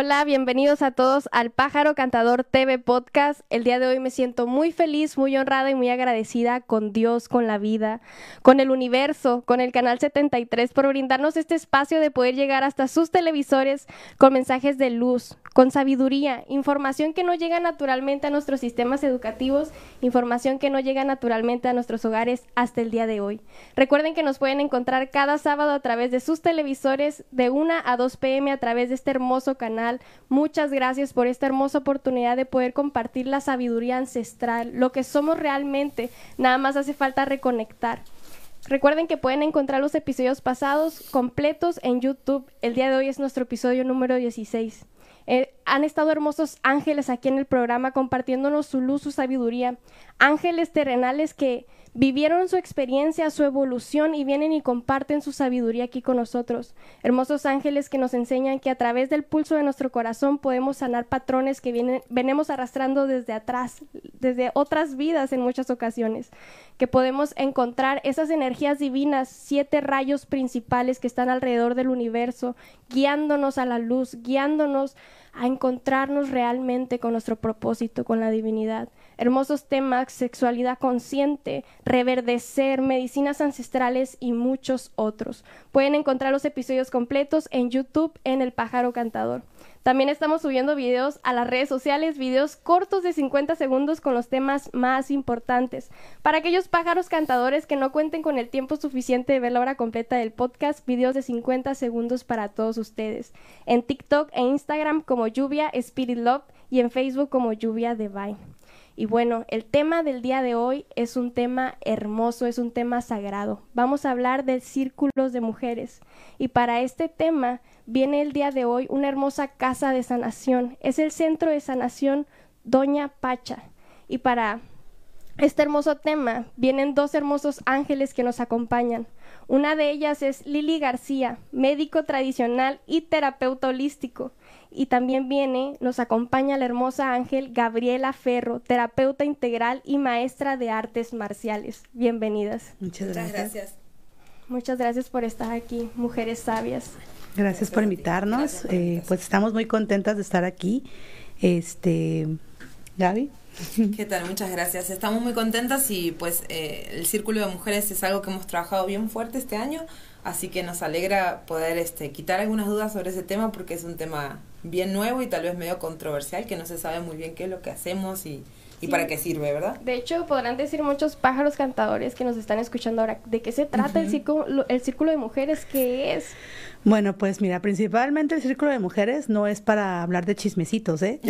Hola, bienvenidos a todos al Pájaro Cantador TV Podcast. El día de hoy me siento muy feliz, muy honrada y muy agradecida con Dios, con la vida, con el universo, con el Canal 73 por brindarnos este espacio de poder llegar hasta sus televisores con mensajes de luz, con sabiduría, información que no llega naturalmente a nuestros sistemas educativos, información que no llega naturalmente a nuestros hogares hasta el día de hoy. Recuerden que nos pueden encontrar cada sábado a través de sus televisores de 1 a 2 pm a través de este hermoso canal Muchas gracias por esta hermosa oportunidad de poder compartir la sabiduría ancestral, lo que somos realmente. Nada más hace falta reconectar. Recuerden que pueden encontrar los episodios pasados completos en YouTube. El día de hoy es nuestro episodio número 16. Eh, han estado hermosos ángeles aquí en el programa compartiéndonos su luz, su sabiduría. Ángeles terrenales que vivieron su experiencia, su evolución y vienen y comparten su sabiduría aquí con nosotros. Hermosos ángeles que nos enseñan que a través del pulso de nuestro corazón podemos sanar patrones que venimos arrastrando desde atrás, desde otras vidas en muchas ocasiones, que podemos encontrar esas energías divinas, siete rayos principales que están alrededor del universo, guiándonos a la luz, guiándonos a encontrarnos realmente con nuestro propósito, con la divinidad. Hermosos temas, sexualidad consciente, reverdecer, medicinas ancestrales y muchos otros. Pueden encontrar los episodios completos en YouTube en El Pájaro Cantador. También estamos subiendo videos a las redes sociales, videos cortos de 50 segundos con los temas más importantes. Para aquellos pájaros cantadores que no cuenten con el tiempo suficiente de ver la hora completa del podcast, videos de 50 segundos para todos ustedes. En TikTok e Instagram como Lluvia Spirit Love y en Facebook como Lluvia Divine. Y bueno, el tema del día de hoy es un tema hermoso, es un tema sagrado. Vamos a hablar de círculos de mujeres. Y para este tema viene el día de hoy una hermosa casa de sanación. Es el centro de sanación Doña Pacha. Y para este hermoso tema vienen dos hermosos ángeles que nos acompañan. Una de ellas es Lili García, médico tradicional y terapeuta holístico. Y también viene, nos acompaña la hermosa ángel Gabriela Ferro, terapeuta integral y maestra de artes marciales. Bienvenidas. Muchas gracias. Muchas gracias por estar aquí, mujeres sabias. Gracias, por invitarnos. Eh, pues estamos muy contentas de estar aquí. Este, Gaby. ¿Qué tal? Muchas gracias. Estamos muy contentas y pues eh, el Círculo de Mujeres es algo que hemos trabajado bien fuerte este año, así que nos alegra poder este, quitar algunas dudas sobre ese tema porque es un tema bien nuevo y tal vez medio controversial, que no se sabe muy bien qué es lo que hacemos y, y para qué sirve, ¿verdad? De hecho, podrán decir muchos pájaros cantadores que nos están escuchando ahora, ¿de qué se trata el, círculo, el círculo de mujeres? ¿Qué es? Bueno, pues mira, principalmente el círculo de mujeres no es para hablar de chismecitos, ¿eh?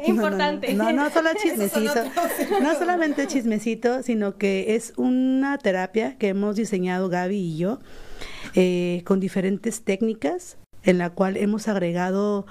Importante. No, no, solo chismecito. no solamente chismecito, sino que es una terapia que hemos diseñado Gaby y yo eh, con diferentes técnicas en la cual hemos agregado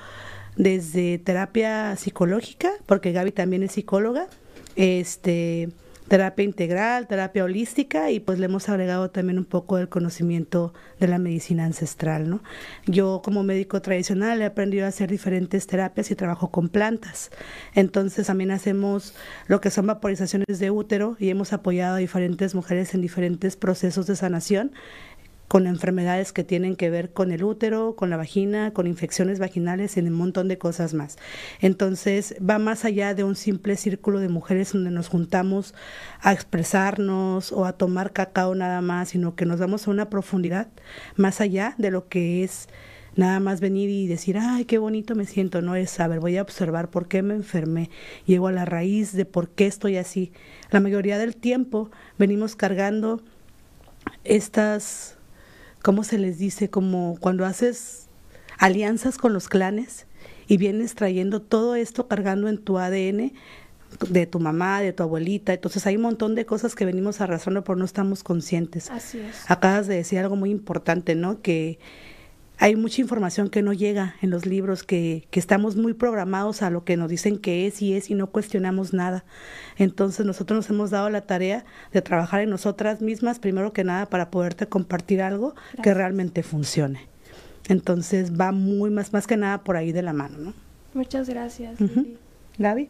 desde terapia psicológica, porque Gaby también es psicóloga, este terapia integral, terapia holística y pues le hemos agregado también un poco del conocimiento de la medicina ancestral, ¿no? Yo como médico tradicional he aprendido a hacer diferentes terapias y trabajo con plantas. Entonces también hacemos lo que son vaporizaciones de útero y hemos apoyado a diferentes mujeres en diferentes procesos de sanación con enfermedades que tienen que ver con el útero, con la vagina, con infecciones vaginales y un montón de cosas más. Entonces va más allá de un simple círculo de mujeres donde nos juntamos a expresarnos o a tomar cacao nada más, sino que nos damos a una profundidad más allá de lo que es nada más venir y decir, ay, qué bonito me siento, no es saber, voy a observar por qué me enfermé, llego a la raíz de por qué estoy así. La mayoría del tiempo venimos cargando estas ¿cómo se les dice? Como cuando haces alianzas con los clanes y vienes trayendo todo esto cargando en tu ADN de tu mamá, de tu abuelita. Entonces hay un montón de cosas que venimos arrastrando pero no estamos conscientes. Así es. Acabas de decir algo muy importante, ¿no? Que hay mucha información que no llega en los libros, que, que, estamos muy programados a lo que nos dicen que es y es y no cuestionamos nada. Entonces nosotros nos hemos dado la tarea de trabajar en nosotras mismas, primero que nada, para poderte compartir algo que realmente funcione. Entonces va muy más, más que nada por ahí de la mano, ¿no? Muchas gracias. Gaby.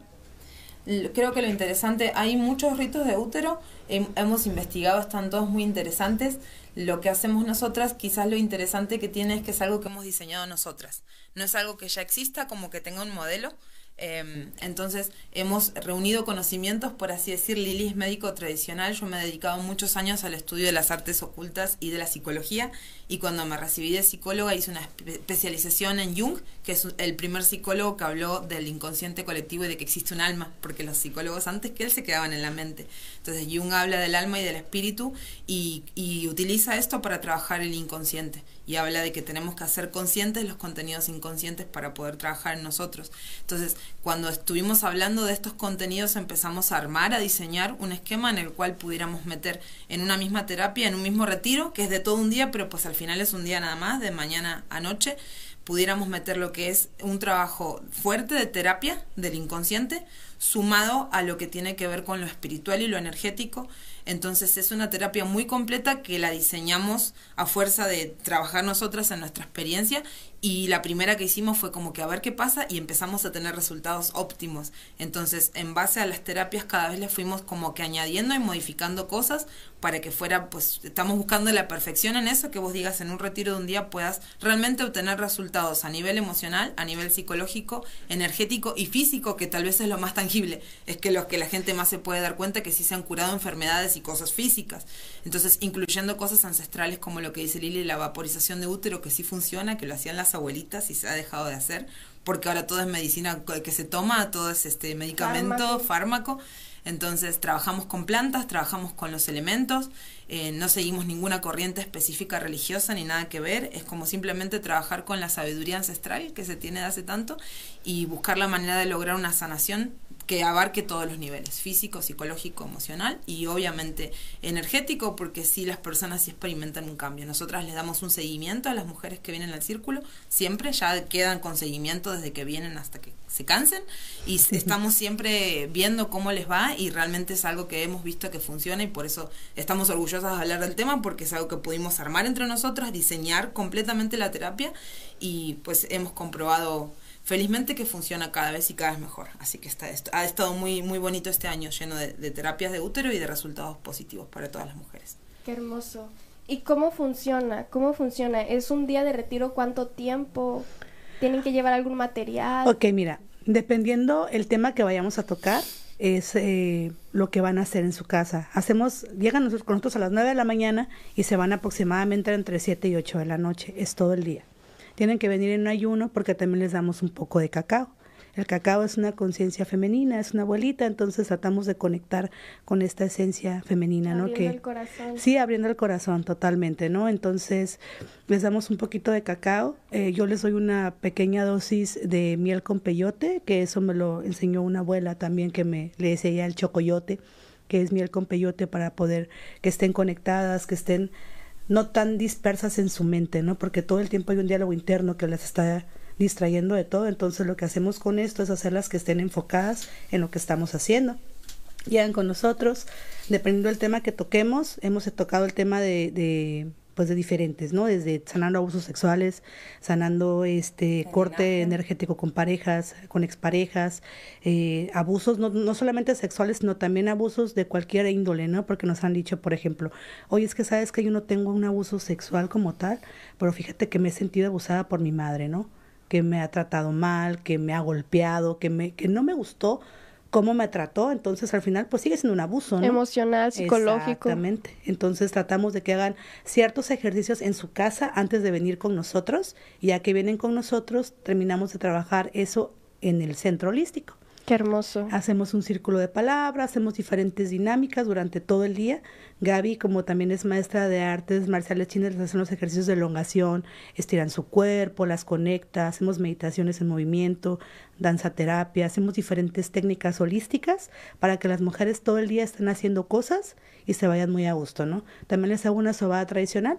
Creo que lo interesante, hay muchos ritos de útero, hemos investigado, están todos muy interesantes. Lo que hacemos nosotras, quizás lo interesante que tiene es que es algo que hemos diseñado nosotras. No es algo que ya exista, como que tenga un modelo, Em, entonces hemos reunido conocimientos, por así decir, Lili es médico tradicional, yo me he dedicado muchos años al estudio de las artes ocultas y de la psicología y cuando me recibí de psicóloga hice una especialización en Jung, que es el primer psicólogo que habló del inconsciente colectivo y de que existe un alma, porque los psicólogos antes que él se quedaban en la mente. Entonces Jung habla del alma y del espíritu y, y utiliza esto para trabajar el inconsciente y habla de que tenemos que hacer conscientes los contenidos inconscientes para poder trabajar en nosotros. Entonces, cuando estuvimos hablando de estos contenidos empezamos a armar, a diseñar un esquema en el cual pudiéramos meter en una misma terapia, en un mismo retiro, que es de todo un día, pero pues al final es un día nada más, de mañana a noche, pudiéramos meter lo que es un trabajo fuerte de terapia del inconsciente, sumado a lo que tiene que ver con lo espiritual y lo energético, entonces es una terapia muy completa que la diseñamos a fuerza de trabajar nosotras en nuestra experiencia y la primera que hicimos fue como que a ver qué pasa y empezamos a tener resultados óptimos. Entonces, en base a las terapias cada vez le fuimos como que añadiendo y modificando cosas para que fuera, pues estamos buscando la perfección en eso, que vos digas en un retiro de un día puedas realmente obtener resultados a nivel emocional, a nivel psicológico, energético y físico, que tal vez es lo más tangible, es que lo que la gente más se puede dar cuenta que sí se han curado enfermedades y cosas físicas. Entonces, incluyendo cosas ancestrales como lo que dice Lili, la vaporización de útero, que sí funciona, que lo hacían las abuelitas y se ha dejado de hacer, porque ahora todo es medicina que se toma, todo es este medicamento, fármaco. Entonces trabajamos con plantas, trabajamos con los elementos, eh, no seguimos ninguna corriente específica religiosa ni nada que ver, es como simplemente trabajar con la sabiduría ancestral que se tiene de hace tanto y buscar la manera de lograr una sanación que abarque todos los niveles, físico, psicológico, emocional y obviamente energético, porque si las personas sí experimentan un cambio. Nosotras les damos un seguimiento a las mujeres que vienen al círculo, siempre ya quedan con seguimiento desde que vienen hasta que se cansen y estamos siempre viendo cómo les va y realmente es algo que hemos visto que funciona y por eso estamos orgullosas de hablar del tema porque es algo que pudimos armar entre nosotras, diseñar completamente la terapia y pues hemos comprobado felizmente que funciona cada vez y cada vez mejor. Así que está, ha estado muy, muy bonito este año, lleno de, terapias de útero y de resultados positivos para todas las mujeres. Qué hermoso. ¿Y cómo funciona? ¿Cómo funciona? ¿Es un día de retiro? ¿Cuánto tiempo? ¿Tienen que llevar algún material? Ok, mira, dependiendo el tema que vayamos a tocar, es eh, lo que van a hacer en su casa. Hacemos, llegan nosotros, con nosotros a las 9 de la mañana y se van aproximadamente entre 7 y 8 de la noche. Es todo el día tienen que venir en ayuno porque también les damos un poco de cacao. El cacao es una conciencia femenina, es una abuelita, entonces tratamos de conectar con esta esencia femenina, ¿no? Que el corazón. Sí, abriendo el corazón totalmente, ¿no? Entonces les damos un poquito de cacao. Eh, yo les doy una pequeña dosis de miel con peyote, que eso me lo enseñó una abuela también que me le decía el chocoyote, que es miel con peyote para poder que estén conectadas, que estén no tan dispersas en su mente, ¿no? Porque todo el tiempo hay un diálogo interno que las está distrayendo de todo. Entonces lo que hacemos con esto es hacerlas que estén enfocadas en lo que estamos haciendo. Llegan con nosotros, dependiendo del tema que toquemos, hemos tocado el tema de, de pues de diferentes, ¿no? Desde sanando abusos sexuales, sanando este corte energético con parejas, con exparejas, eh, abusos no, no solamente sexuales, sino también abusos de cualquier índole, ¿no? Porque nos han dicho, por ejemplo, oye, es que sabes que yo no tengo un abuso sexual como tal, pero fíjate que me he sentido abusada por mi madre, ¿no? Que me ha tratado mal, que me ha golpeado, que, me, que no me gustó cómo me trató, entonces al final pues sigue siendo un abuso, ¿no? Emocional, psicológico. Exactamente. Entonces tratamos de que hagan ciertos ejercicios en su casa antes de venir con nosotros, y ya que vienen con nosotros, terminamos de trabajar eso en el centro holístico. Qué hermoso. Hacemos un círculo de palabras, hacemos diferentes dinámicas durante todo el día. Gaby, como también es maestra de artes marciales chinas, les hacen los ejercicios de elongación, estiran su cuerpo, las conecta, hacemos meditaciones en movimiento, danza terapia, hacemos diferentes técnicas holísticas para que las mujeres todo el día estén haciendo cosas y se vayan muy a gusto, ¿no? También les hago una sobada tradicional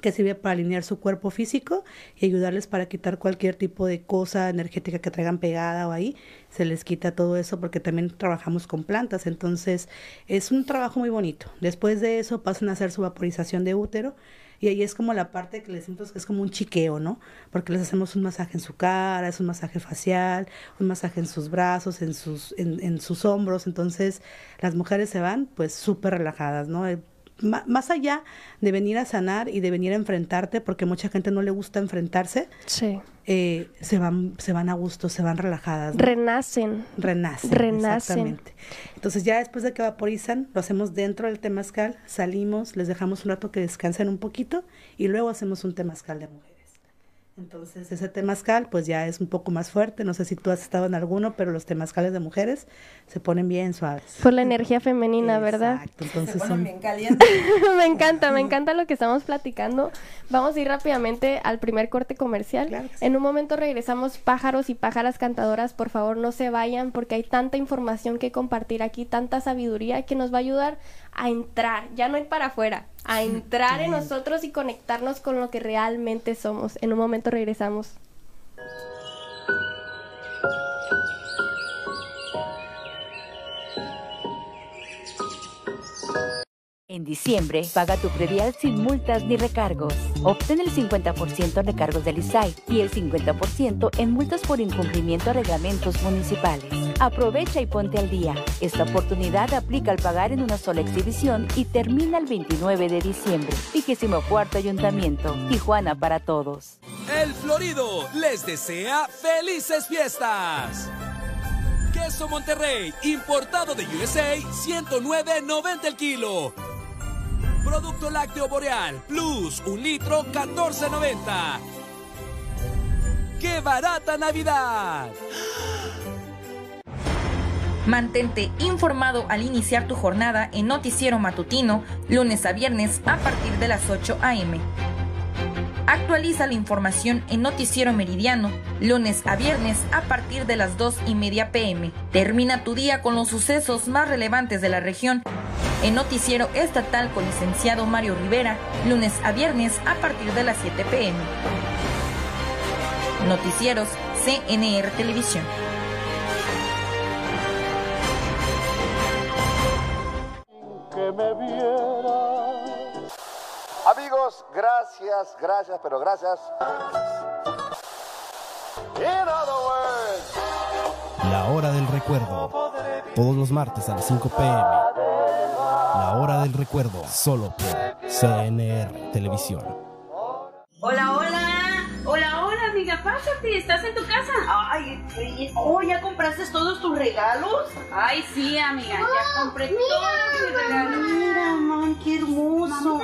que sirve para alinear su cuerpo físico y ayudarles para quitar cualquier tipo de cosa energética que traigan pegada o ahí, se les quita todo eso porque también trabajamos con plantas, entonces es un trabajo muy bonito. Después de eso pasan a hacer su vaporización de útero Y ahí es como la parte que les decimos que es como un chiqueo, ¿no? Porque les hacemos un masaje en su cara, es un masaje facial, un masaje en sus brazos, en sus, en, en sus hombros. Entonces, las mujeres se van pues súper relajadas, ¿no? Más allá de venir a sanar y de venir a enfrentarte, porque mucha gente no le gusta enfrentarse, sí. Eh, se van se van a gusto, se van relajadas. Renacen. Renacen. Renacen. Exactamente. Entonces ya después de que vaporizan, lo hacemos dentro del temazcal, salimos, les dejamos un rato que descansen un poquito y luego hacemos un temazcal de mujer. Entonces ese temazcal pues ya es un poco más fuerte, no sé si tú has estado en alguno, pero los temazcales de mujeres se ponen bien suaves. Por la energía femenina, ¿verdad? Exacto, entonces se son... bien calientes. me encanta, me encanta lo que estamos platicando. Vamos a ir rápidamente al primer corte comercial. Claro sí. En un momento regresamos pájaros y pájaras cantadoras, por favor no se vayan porque hay tanta información que compartir aquí, tanta sabiduría que nos va a ayudar a entrar, ya no ir para afuera, a entrar en nosotros y conectarnos con lo que realmente somos. En un momento regresamos. En diciembre, paga tu predial sin multas ni recargos. Obtén el 50% en recargos del ISAI y el 50% en multas por incumplimiento a reglamentos municipales. Aprovecha y ponte al día. Esta oportunidad aplica al pagar en una sola exhibición y termina el 29 de diciembre. Vigésimo cuarto Ayuntamiento. Tijuana para todos. El Florido les desea felices fiestas. Queso Monterrey, importado de USA, 109.90 el kilo. Producto lácteo boreal, plus un litro, 14.90. ¡Qué barata Navidad! Mantente informado al iniciar tu jornada en Noticiero Matutino, lunes a viernes a partir de las 8 a.m. Actualiza la información en Noticiero Meridiano, lunes a viernes a partir de las 2 y media pm. Termina tu día con los sucesos más relevantes de la región. En Noticiero Estatal con licenciado Mario Rivera, lunes a viernes a partir de las 7 pm. Noticieros CNR Televisión. que me viera. Amigos, gracias, gracias, pero gracias. In other words, La hora del recuerdo. Todos los martes a las 5 pm. La hora del recuerdo. Solo por CNR Televisión. Hola, hola. Hola, hola, amiga. Pásate. ¿Estás en tu casa? Ay, oh, ¿ya compraste todos tus regalos? Ay, sí, amiga. Ya compré todos mis regalos. Mira, man, qué hermoso.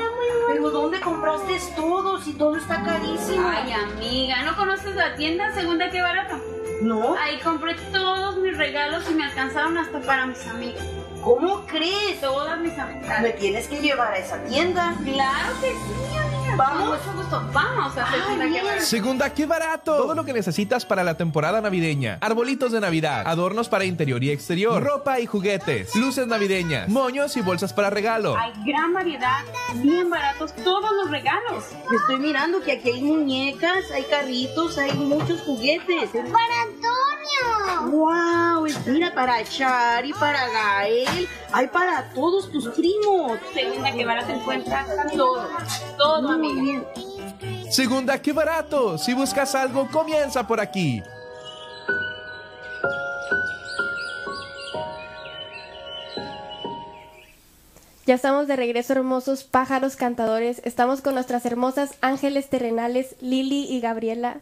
Pero ¿dónde compraste todos? Si todo está carísimo. Ay, amiga, ¿no conoces la tienda Segunda Qué Barato? ¿No? Ahí compré todos mis regalos y me alcanzaron hasta para mis amigas. ¿Cómo crees? Todas mis Me amistades. tienes que llevar a esa tienda. Claro que sí, amiga. ¿Vamos? Con mucho gusto. Vamos a Segunda Qué bien. Barato. Segunda, qué barato. Todo lo que necesitas para la temporada navideña. Arbolitos de Navidad, adornos para interior y exterior, ropa y juguetes, luces navideñas, moños y bolsas para regalo. Hay gran variedad, bien baratos todos los regalos. Estoy mirando que aquí hay muñecas, hay carritos, hay muchos juguetes. ¡Para Antonio! ¡Wow! Mira, para Chari, para Gael, hay para todos tus primos. Segunda Qué Barato encuentra todo. Todo, Muy amiga. bien. Segunda, qué barato. Si buscas algo, comienza por aquí. Ya estamos de regreso, hermosos pájaros cantadores. Estamos con nuestras hermosas ángeles terrenales, Lili y Gabriela.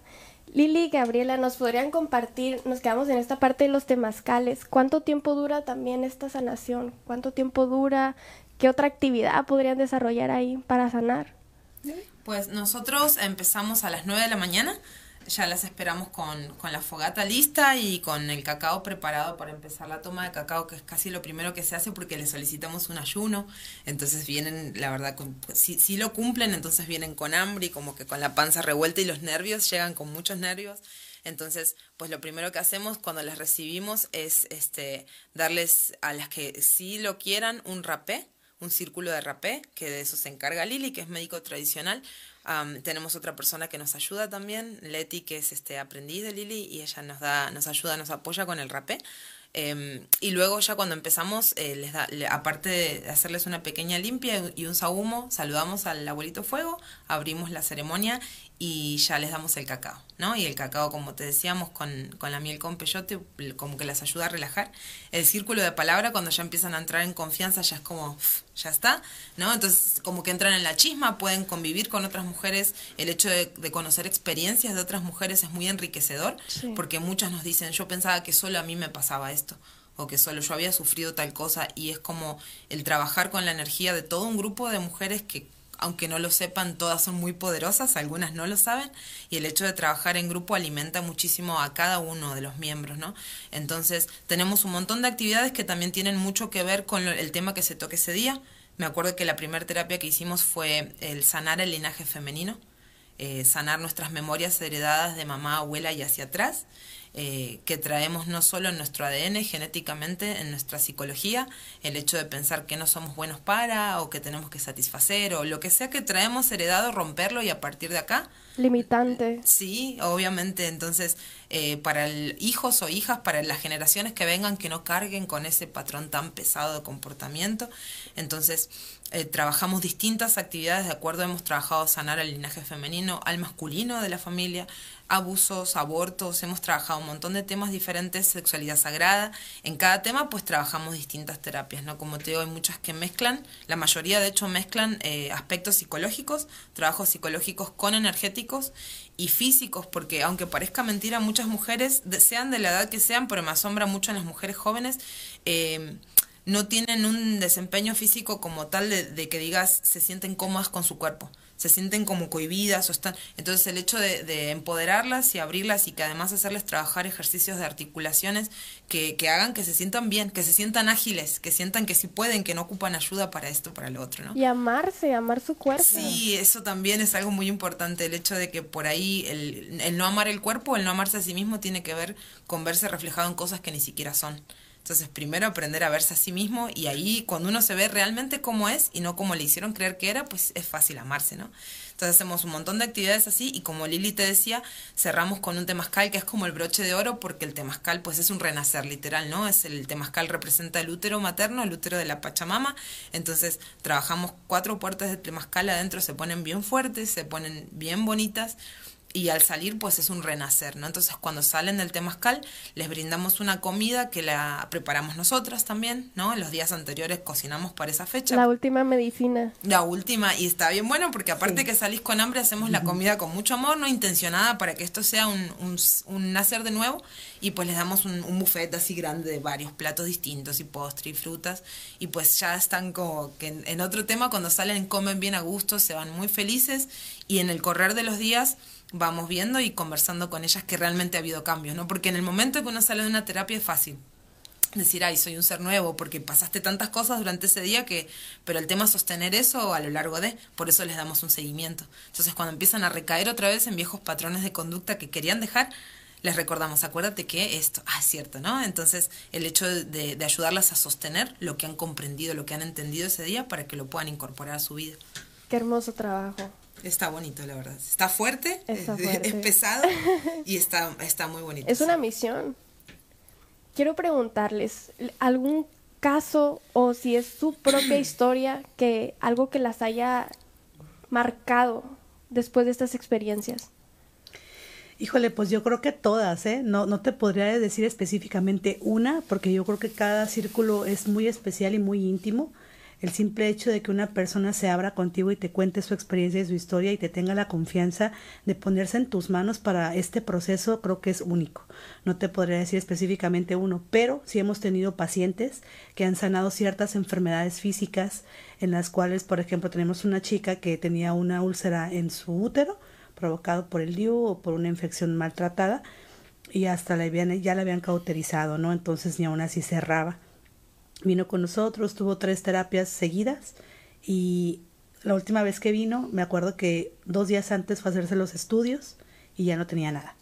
Lili y Gabriela, ¿nos podrían compartir? Nos quedamos en esta parte de los temazcales. ¿Cuánto tiempo dura también esta sanación? ¿Cuánto tiempo dura? ¿Qué otra actividad podrían desarrollar ahí para sanar? Pues nosotros empezamos a las 9 de la mañana, ya las esperamos con, con la fogata lista y con el cacao preparado para empezar la toma de cacao, que es casi lo primero que se hace porque le solicitamos un ayuno. Entonces vienen, la verdad, con- si, si lo cumplen, entonces vienen con hambre y como que con la panza revuelta y los nervios, llegan con muchos nervios. Entonces, pues lo primero que hacemos cuando las recibimos es este darles a las que sí lo quieran un rapé, un círculo de rapé, que de eso se encarga Lili, que es médico tradicional. Tenemos otra persona que nos ayuda también, Leti, que es este aprendiz de Lili, y ella nos da, nos ayuda, nos apoya con el rapé. Em, y luego ya cuando empezamos, eh, les da, aparte de hacerles una pequeña limpia y un sahumo, saludamos al abuelito fuego, abrimos la ceremonia y ya les damos el cacao, ¿no? Y el cacao, como te decíamos, con, con la miel con peyote, como que las ayuda a relajar. El círculo de palabra, cuando ya empiezan a entrar en confianza, ya es como, ya está, ¿no? Entonces, como que entran en la chisma, pueden convivir con otras mujeres. El hecho de, conocer experiencias de otras mujeres es muy enriquecedor, porque muchas nos dicen, yo pensaba que solo a mí me pasaba esto o que solo yo había sufrido tal cosa y es como el trabajar con la energía de todo un grupo de mujeres que aunque no lo sepan, todas son muy poderosas, algunas no lo saben, y el hecho de trabajar en grupo alimenta muchísimo a cada uno de los miembros, ¿no? Entonces, tenemos un montón de actividades que también tienen mucho que ver con el tema que se toque ese día. Me acuerdo que la primera terapia que hicimos fue el sanar el linaje femenino, eh, sanar nuestras memorias heredadas de mamá, abuela y hacia atrás. Eh, que traemos no solo en nuestro ADN, genéticamente, en nuestra psicología, el hecho de pensar que no somos buenos para o que tenemos que satisfacer o lo que sea que traemos heredado, romperlo y a partir de acá. Limitante. Sí, obviamente. Entonces, eh, para el, hijos o hijas, para las generaciones que vengan, que no carguen con ese patrón tan pesado de comportamiento. Entonces, eh, trabajamos distintas actividades, de acuerdo, hemos trabajado sanar el linaje femenino, al masculino de la familia, abusos, abortos, hemos trabajado un montón de temas diferentes, sexualidad sagrada. En cada tema pues trabajamos distintas terapias, ¿no? Como te digo, hay muchas que mezclan, la mayoría de hecho mezclan eh, aspectos psicológicos, trabajos psicológicos con energéticos y físicos, porque aunque parezca mentira, muchas mujeres, sean de la edad que sean, pero me asombra mucho en las mujeres jóvenes, eh, no tienen un desempeño físico como tal de, que digas se sienten cómodas con su cuerpo, se sienten como cohibidas o están. Entonces el hecho de, empoderarlas y abrirlas y que además hacerles trabajar ejercicios de articulaciones que, que, hagan que se sientan bien, que se sientan ágiles, que sientan que sí pueden, que no ocupan ayuda para esto, para lo otro, ¿no? Y amarse, amar su cuerpo. Sí, eso también es algo muy importante, el hecho de que por ahí el, el no amar el cuerpo, el no amarse a sí mismo tiene que ver con verse reflejado en cosas que ni siquiera son. Entonces, primero aprender a verse a sí mismo y ahí cuando uno se ve realmente como es y no como le hicieron creer que era, pues es fácil amarse, ¿no? Entonces hacemos un montón de actividades así y como Lili te decía, cerramos con un temazcal que es como el broche de oro porque el temazcal pues es un renacer literal, ¿no? Es el temazcal representa el útero materno, el útero de la Pachamama. Entonces trabajamos cuatro puertas de temazcal adentro, se ponen bien fuertes, se ponen bien bonitas y al salir pues es un renacer, ¿no? Entonces cuando salen del temazcal les brindamos una comida que la preparamos nosotras también, ¿no? En los días anteriores cocinamos para esa fecha. La última medicina. La última y está bien bueno porque aparte que salís con hambre hacemos la comida con mucho amor, no intencionada para que esto sea un, un, nacer de nuevo y pues les damos un, un, buffet así grande de varios platos distintos y postre y frutas y pues ya están como que en, en otro tema cuando salen comen bien a gusto, se van muy felices y en el correr de los días vamos viendo y conversando con ellas que realmente ha habido cambios, ¿no? Porque en el momento que uno sale de una terapia es fácil decir, ay, soy un ser nuevo, porque pasaste tantas cosas durante ese día que, pero el tema es sostener eso a lo largo de, por eso les damos un seguimiento. Entonces, cuando empiezan a recaer otra vez en viejos patrones de conducta que querían dejar, les recordamos, acuérdate que esto, ah, es cierto, ¿no? Entonces, el hecho de, de ayudarlas a sostener lo que han comprendido, lo que han entendido ese día, para que lo puedan incorporar a su vida. Qué hermoso trabajo. Está bonito, la verdad. Está fuerte, es pesado y está, está muy bonito. Es una misión. Quiero preguntarles, ¿algún caso o si es su propia historia que algo que las haya marcado después de estas experiencias? Híjole, pues yo creo que todas, ¿eh? No, no te podría decir específicamente una, porque yo creo que cada círculo es muy especial y muy íntimo el simple hecho de que una persona se abra contigo y te cuente su experiencia y su historia y te tenga la confianza de ponerse en tus manos para este proceso, creo que es único. No te podría decir específicamente uno, pero sí hemos tenido pacientes que han sanado ciertas enfermedades físicas en las cuales, por ejemplo, tenemos una chica que tenía una úlcera en su útero provocado por el DIU o por una infección maltratada y hasta la habían, ya la habían cauterizado, ¿no? Entonces ni aún así cerraba Vino con nosotros, tuvo tres terapias seguidas y la última vez que vino, me acuerdo que dos días antes fue a hacerse los estudios y ya no tenía nada.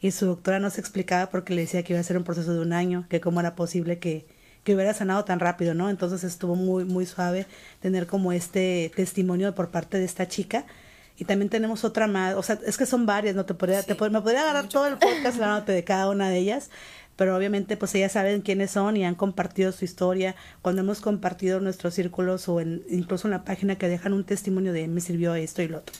Y su doctora no se explicaba porque le decía que iba a ser un proceso de un año, que cómo era posible que, que hubiera sanado tan rápido, ¿no? Entonces estuvo muy, muy suave tener como este testimonio por parte de esta chica. Y también tenemos otra más, o sea, es que son varias, no te podría, te, me podría agarrar todo el podcast hablándote de cada una de ellas, pero obviamente pues ellas saben quiénes son y han compartido su historia. Cuando hemos compartido nuestros círculos o en, incluso en la página que dejan un testimonio de me sirvió esto y lo otro.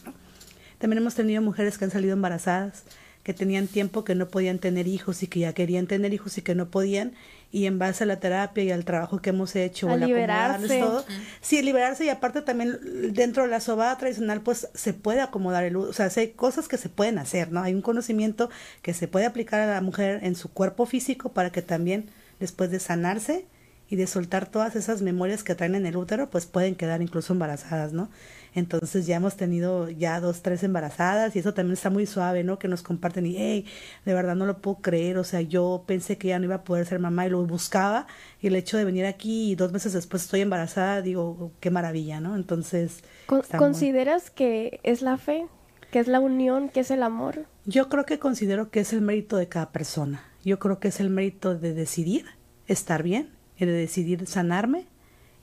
También hemos tenido mujeres que han salido embarazadas, que tenían tiempo que no podían tener hijos y que ya querían tener hijos y que no podían y en base a la terapia y al trabajo que hemos hecho, a liberarse. todo, sí, liberarse y aparte también dentro de la sobada tradicional pues se puede acomodar el, o sea, hay cosas que se pueden hacer, ¿no? Hay un conocimiento que se puede aplicar a la mujer en su cuerpo físico para que también después de sanarse y de soltar todas esas memorias que traen en el útero, pues pueden quedar incluso embarazadas, ¿no? Entonces ya hemos tenido ya dos, tres embarazadas y eso también está muy suave, ¿no? Que nos comparten y, hey, de verdad no lo puedo creer, o sea, yo pensé que ya no iba a poder ser mamá y lo buscaba y el hecho de venir aquí y dos meses después estoy embarazada, digo, qué maravilla, ¿no? Entonces... ¿Consideras que es la fe? ¿Que es la unión? ¿Que es el amor? Yo creo que considero que es el mérito de cada persona. Yo creo que es el mérito de decidir estar bien y de decidir sanarme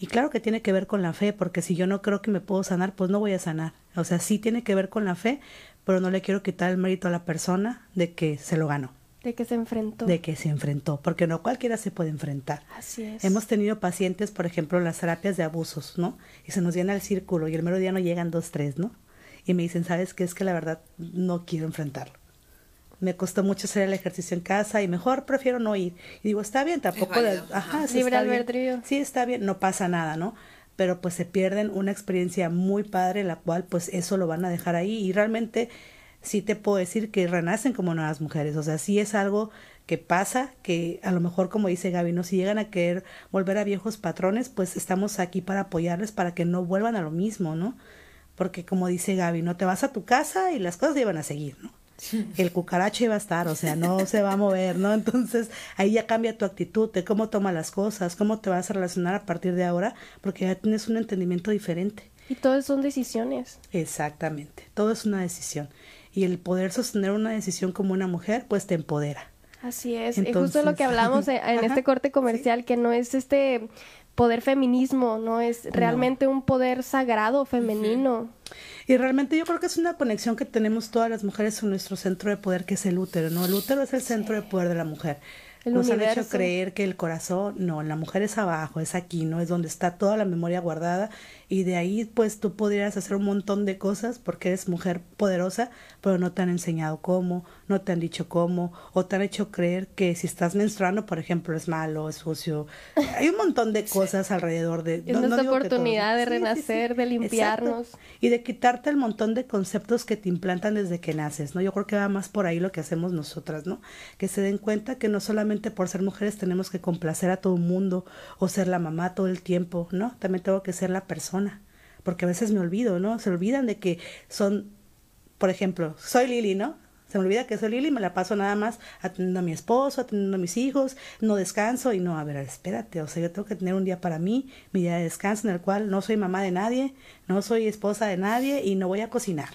y claro que tiene que ver con la fe, porque si yo no creo que me puedo sanar, pues no voy a sanar. O sea, sí tiene que ver con la fe, pero no le quiero quitar el mérito a la persona de que se lo ganó. De que se enfrentó. De que se enfrentó, porque no cualquiera se puede enfrentar. Así es. Hemos tenido pacientes, por ejemplo, en las terapias de abusos, ¿no? Y se nos llena el círculo y el mero día no llegan dos, tres, ¿no? Y me dicen, ¿sabes qué? Es que la verdad no quiero enfrentarlo me costó mucho hacer el ejercicio en casa y mejor prefiero no ir. Y digo, está bien, tampoco... ajá, sí, Libre albedrío. Sí, está bien, no pasa nada, ¿no? Pero pues se pierden una experiencia muy padre, la cual pues eso lo van a dejar ahí y realmente sí te puedo decir que renacen como nuevas mujeres, o sea, sí es algo que pasa, que a lo mejor como dice Gaby, ¿no? si llegan a querer volver a viejos patrones, pues estamos aquí para apoyarles para que no vuelvan a lo mismo, ¿no? Porque como dice Gaby, no te vas a tu casa y las cosas llevan a seguir, ¿no? El cucaracho iba a estar, o sea, no se va a mover, ¿no? Entonces ahí ya cambia tu actitud de cómo toma las cosas, cómo te vas a relacionar a partir de ahora, porque ya tienes un entendimiento diferente. Y todo son decisiones. Exactamente, todo es una decisión. Y el poder sostener una decisión como una mujer, pues te empodera. Así es, y justo lo que hablamos en, este corte comercial, que no es este poder feminismo, no es realmente un poder sagrado femenino. Y realmente yo creo que es una conexión que tenemos todas las mujeres en nuestro centro de poder, que es el útero, ¿no? El útero es el centro de poder de la mujer. Nos han hecho creer que el corazón, no, la mujer es abajo, es aquí, ¿no? Es donde está toda la memoria guardada y de ahí pues tú podrías hacer un montón de cosas porque eres mujer poderosa, pero no te han enseñado cómo, no te han dicho cómo, o te han hecho creer que si estás menstruando, por ejemplo, es malo, es sucio. Hay un montón de cosas alrededor de... Es nuestra oportunidad de renacer, de limpiarnos. Y de quitarte el montón de conceptos que te implantan desde que naces, ¿no? Yo creo que va más por ahí lo que hacemos nosotras, ¿no? Que se den cuenta que no solamente por ser mujeres tenemos que complacer a todo el mundo o ser la mamá todo el tiempo, ¿no? También tengo que ser la persona porque a veces me olvido, ¿no? Se olvidan de que son, por ejemplo, soy Lili, ¿no? Se me olvida que soy Lili y me la paso nada más atendiendo a mi esposo, atendiendo a mis hijos, no descanso y no, a ver, espérate, o sea, yo tengo que tener un día para mí, mi día de descanso en el cual no soy mamá de nadie, no soy esposa de nadie y no voy a cocinar.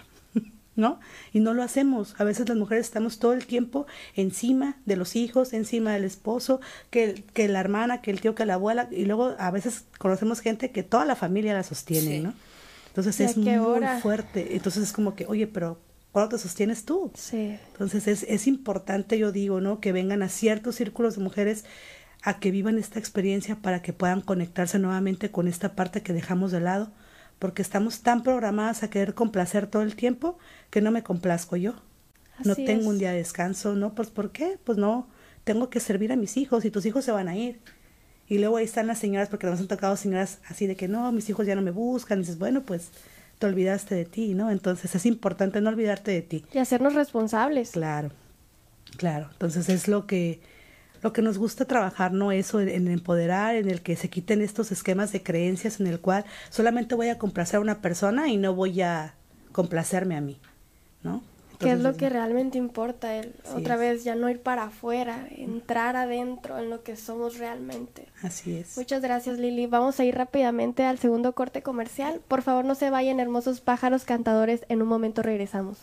¿No? Y no lo hacemos. A veces las mujeres estamos todo el tiempo encima de los hijos, encima del esposo, que, que la hermana, que el tío, que la abuela, y luego a veces conocemos gente que toda la familia la sostiene, ¿no? Entonces es muy fuerte. Entonces es como que, oye, pero ¿cuándo te sostienes tú? Sí. Entonces es, es importante, yo digo, ¿no? Que vengan a ciertos círculos de mujeres a que vivan esta experiencia para que puedan conectarse nuevamente con esta parte que dejamos de lado porque estamos tan programadas a querer complacer todo el tiempo que no me complazco yo. no tengo un día de descanso, ¿no? Pues ¿por qué? Pues no, tengo que servir a mis hijos y tus hijos se van a ir. Y luego ahí están las señoras, porque nos han tocado señoras así de que no, mis hijos ya no me buscan. Y dices, bueno, pues te olvidaste de ti, ¿no? Entonces es importante no olvidarte de ti. Y hacernos responsables. Claro, claro. Entonces es lo que lo que nos gusta trabajar, ¿no? Eso, en, empoderar, en el que se quiten estos esquemas de creencias en el cual solamente voy a complacer a una persona y no voy a complacerme a mí, ¿no? ¿Qué es lo que realmente importa? El, otra vez, ya no ir para afuera, entrar adentro en lo que somos realmente. Así es. Muchas gracias, Lili. Vamos a ir rápidamente al segundo corte comercial. Por favor, no se vayan, hermosos pájaros cantadores. En un momento regresamos.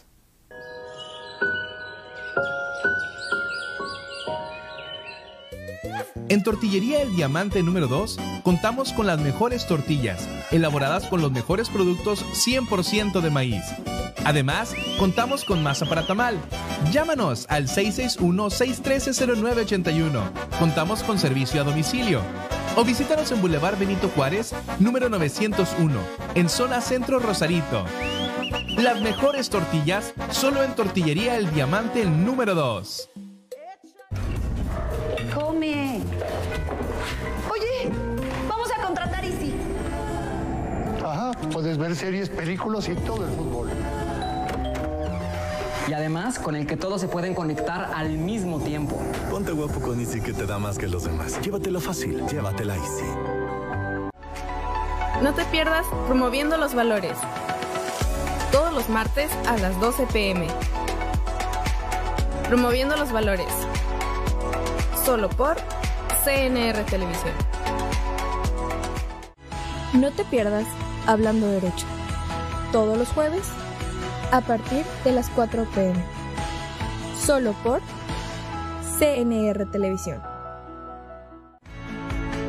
En Tortillería El Diamante número 2 contamos con las mejores tortillas, elaboradas con los mejores productos 100% de maíz. Además, contamos con masa para tamal. Llámanos al 661-613-0981. Contamos con servicio a domicilio. O visítanos en Boulevard Benito Juárez, número 901, en zona centro Rosarito. Las mejores tortillas solo en Tortillería El Diamante número 2. Come. Oye, vamos a contratar Easy. Ajá, puedes ver series, películas y todo el fútbol. Y además, con el que todos se pueden conectar al mismo tiempo. Ponte guapo con Easy que te da más que los demás. Llévatelo fácil, llévatela Easy. No te pierdas Promoviendo los Valores. Todos los martes a las 12 pm. Promoviendo los Valores. Solo por CNR Televisión. No te pierdas Hablando Derecho. Todos los jueves a partir de las 4 pm. Solo por CNR Televisión.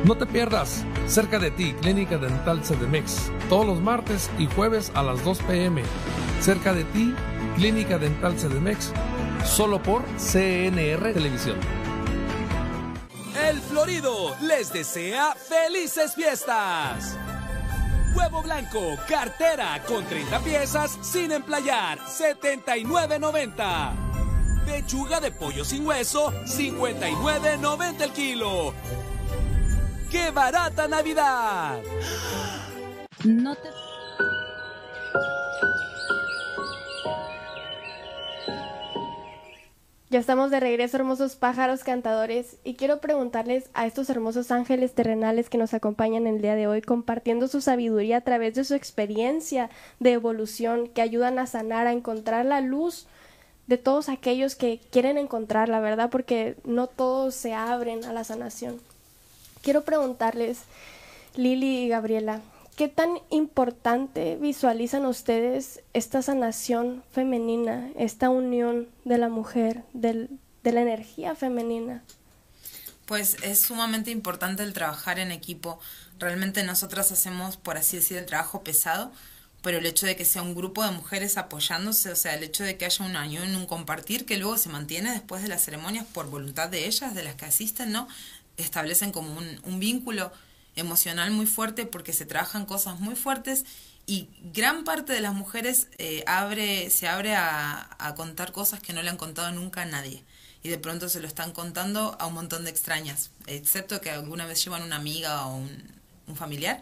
No te pierdas, cerca de ti, Clínica Dental CDMX, todos los martes y jueves a las 2 pm. Cerca de ti, Clínica Dental CDMX, solo por CNR Televisión. Florido les desea felices fiestas. Huevo blanco, cartera con 30 piezas sin emplayar, 79.90. Pechuga de pollo sin hueso, 59.90 el kilo. ¡Qué barata Navidad! No te Ya estamos de regreso, hermosos pájaros cantadores, y quiero preguntarles a estos hermosos ángeles terrenales que nos acompañan el día de hoy, compartiendo su sabiduría a través de su experiencia de evolución, que ayudan a sanar, a encontrar la luz de todos aquellos que quieren encontrar la verdad, porque no todos se abren a la sanación. Quiero preguntarles, Lili y Gabriela, ¿Qué tan importante visualizan ustedes esta sanación femenina, esta unión de la mujer, de la energía femenina? Pues es sumamente importante el trabajar en equipo. Realmente nosotras hacemos, por así decir, el trabajo pesado, pero el hecho de que sea un grupo de mujeres apoyándose, o sea, el hecho de que haya un unión, un compartir que luego se mantiene después de las ceremonias por voluntad de ellas, de las que asisten, ¿no? Establecen como un vínculo emocional muy fuerte porque se trabajan cosas muy fuertes y gran parte de las mujeres eh, abre, se abre a, contar cosas que no le han contado nunca a nadie. Y de pronto se lo están contando a un montón de extrañas, excepto que alguna vez llevan una amiga o un, un familiar.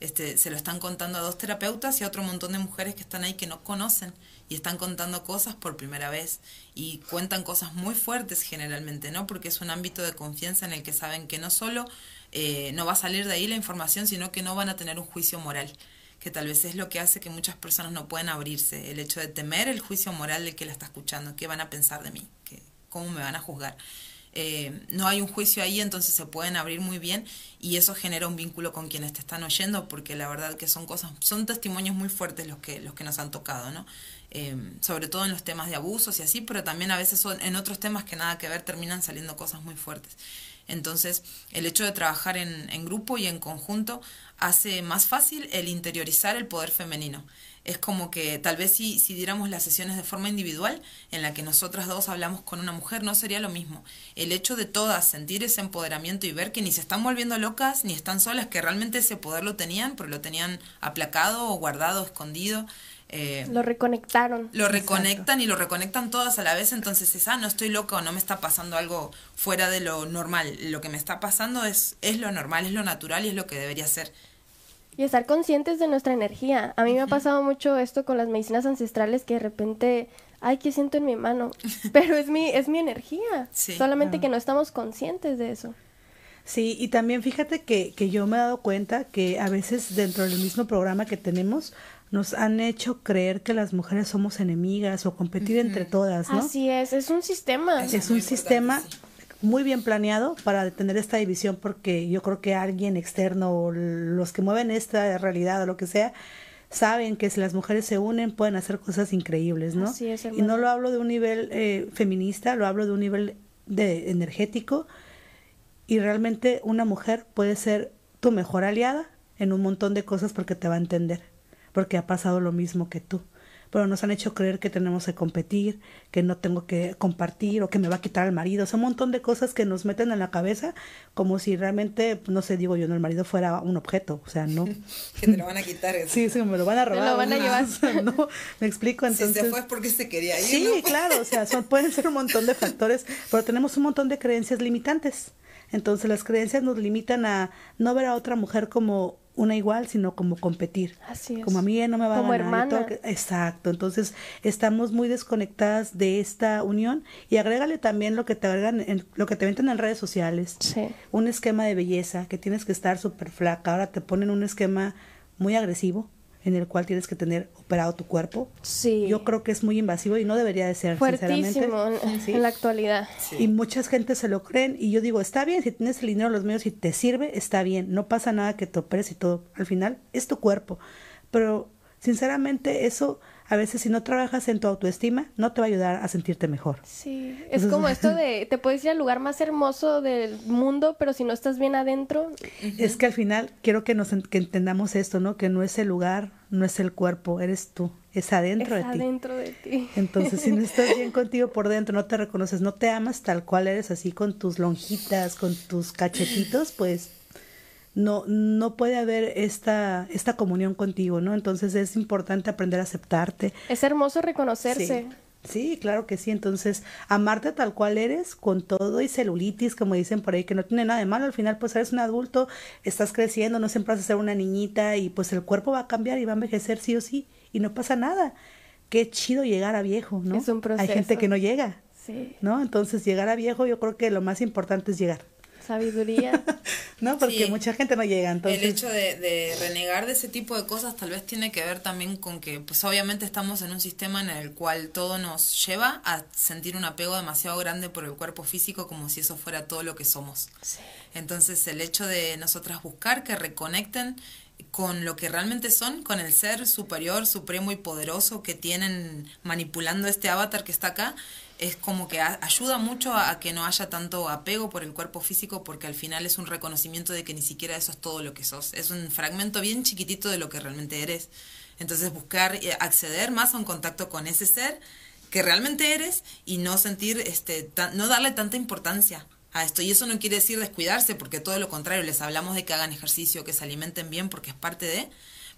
Este, se lo están contando a dos terapeutas y a otro montón de mujeres que están ahí que no conocen y están contando cosas por primera vez y cuentan cosas muy fuertes generalmente, ¿no? Porque es un ámbito de confianza en el que saben que no solo eh, no va a salir de ahí la información, sino que no van a tener un juicio moral, que tal vez es lo que hace que muchas personas no puedan abrirse, el hecho de temer el juicio moral del que la está escuchando, qué van a pensar de mí, ¿Qué, cómo me van a juzgar. Eh, no hay un juicio ahí, entonces se pueden abrir muy bien y eso genera un vínculo con quienes te están oyendo, porque la verdad que son cosas, son testimonios muy fuertes los que, los que nos han tocado, ¿no? Eh, sobre todo en los temas de abusos y así, pero también a veces son, en otros temas que nada que ver terminan saliendo cosas muy fuertes. Entonces, el hecho de trabajar en, en grupo y en conjunto hace más fácil el interiorizar el poder femenino es como que tal vez si, si diéramos las sesiones de forma individual, en la que nosotras dos hablamos con una mujer, no sería lo mismo. El hecho de todas sentir ese empoderamiento y ver que ni se están volviendo locas, ni están solas, que realmente ese poder lo tenían, pero lo tenían aplacado o guardado, escondido. Eh, lo reconectaron. Lo reconectan y lo reconectan todas a la vez, entonces es, ah, no estoy loca o no me está pasando algo fuera de lo normal. Lo que me está pasando es, es lo normal, es lo natural y es lo que debería ser. Y estar conscientes de nuestra energía. A mí me ha pasado mucho esto con las medicinas ancestrales que de repente, ay, ¿qué siento en mi mano? Pero es mi, es mi energía. Solamente que no estamos conscientes de eso. Sí, y también fíjate que, que yo me he dado cuenta que a veces dentro del mismo programa que tenemos nos han hecho creer que las mujeres somos enemigas o competir entre todas, ¿no? Así es, es un sistema. Es, un sistema muy bien planeado para detener esta división porque yo creo que alguien externo o los que mueven esta realidad o lo que sea saben que si las mujeres se unen pueden hacer cosas increíbles, ¿no? Así es, y no lo hablo de un nivel eh, feminista, lo hablo de un nivel de energético y realmente una mujer puede ser tu mejor aliada en un montón de cosas porque te va a entender, porque ha pasado lo mismo que tú pero nos han hecho creer que tenemos que competir, que no tengo que compartir o que me va a quitar el marido. O sea, un montón de cosas que nos meten en la cabeza como si realmente, no sé, digo yo, no, el marido fuera un objeto, o sea, no. que te lo van a quitar. Sí, sí, me lo van a robar. Me lo van a llevar. no, me explico, entonces. Si se fue es porque se quería ir. Sí, claro, o sea, son, pueden ser un montón de factores, pero tenemos un montón de creencias limitantes. Entonces las creencias nos limitan a no ver a otra mujer como una igual, sino como competir. Así es. Como a mí no me va como a ganar. hermana. Que... Exacto. Entonces estamos muy desconectadas de esta unión y agrégale también lo que te agregan, en, lo que te venden en redes sociales. Sí. Un esquema de belleza que tienes que estar súper flaca. Ahora te ponen un esquema muy agresivo en el cual tienes que tener operado tu cuerpo. Sí. Yo creo que es muy invasivo y no debería de ser, Fuertísimo sinceramente. en, sí. en la actualidad. Sí. Y mucha gente se lo creen y yo digo, está bien, si tienes el dinero, los medios y te sirve, está bien, no pasa nada que te operes y todo. Al final es tu cuerpo. Pero sinceramente eso a veces si no trabajas en tu autoestima, no te va a ayudar a sentirte mejor. Sí, es Entonces, como esto de, te puedes ir al lugar más hermoso del mundo, pero si no estás bien adentro. Es que al final quiero que nos que entendamos esto, ¿no? Que no es el lugar, no es el cuerpo, eres tú, es adentro es de ti. adentro de ti. Entonces, si no estás bien contigo por dentro, no te reconoces, no te amas tal cual eres así con tus lonjitas, con tus cachetitos, pues no, no puede haber esta, esta comunión contigo, ¿no? Entonces es importante aprender a aceptarte. Es hermoso reconocerse. Sí. Sí, claro que sí. Entonces, amarte tal cual eres, con todo y celulitis, como dicen por ahí, que no tiene nada de malo. Al final, pues eres un adulto, estás creciendo, no siempre vas a ser una niñita y pues el cuerpo va a cambiar y va a envejecer sí o sí y no pasa nada. Qué chido llegar a viejo, ¿no? Es un proceso. Hay gente que no llega, sí. ¿no? Entonces, llegar a viejo, yo creo que lo más importante es llegar sabiduría. no, porque sí. mucha gente no llega. Entonces... El hecho de, de, renegar de ese tipo de cosas tal vez tiene que ver también con que, pues obviamente estamos en un sistema en el cual todo nos lleva a sentir un apego demasiado grande por el cuerpo físico como si eso fuera todo lo que somos. Sí. Entonces el hecho de nosotras buscar que reconecten con lo que realmente son, con el ser superior, supremo y poderoso que tienen manipulando este avatar que está acá, es como que ayuda mucho a, que no haya tanto apego por el cuerpo físico porque al final es un reconocimiento de que ni siquiera eso es todo lo que sos, es un fragmento bien chiquitito de lo que realmente eres. Entonces buscar acceder más a un contacto con ese ser que realmente eres y no sentir, este, tan, no darle tanta importancia a esto. Y eso no quiere decir descuidarse, porque todo lo contrario, les hablamos de que hagan ejercicio, que se alimenten bien, porque es parte de,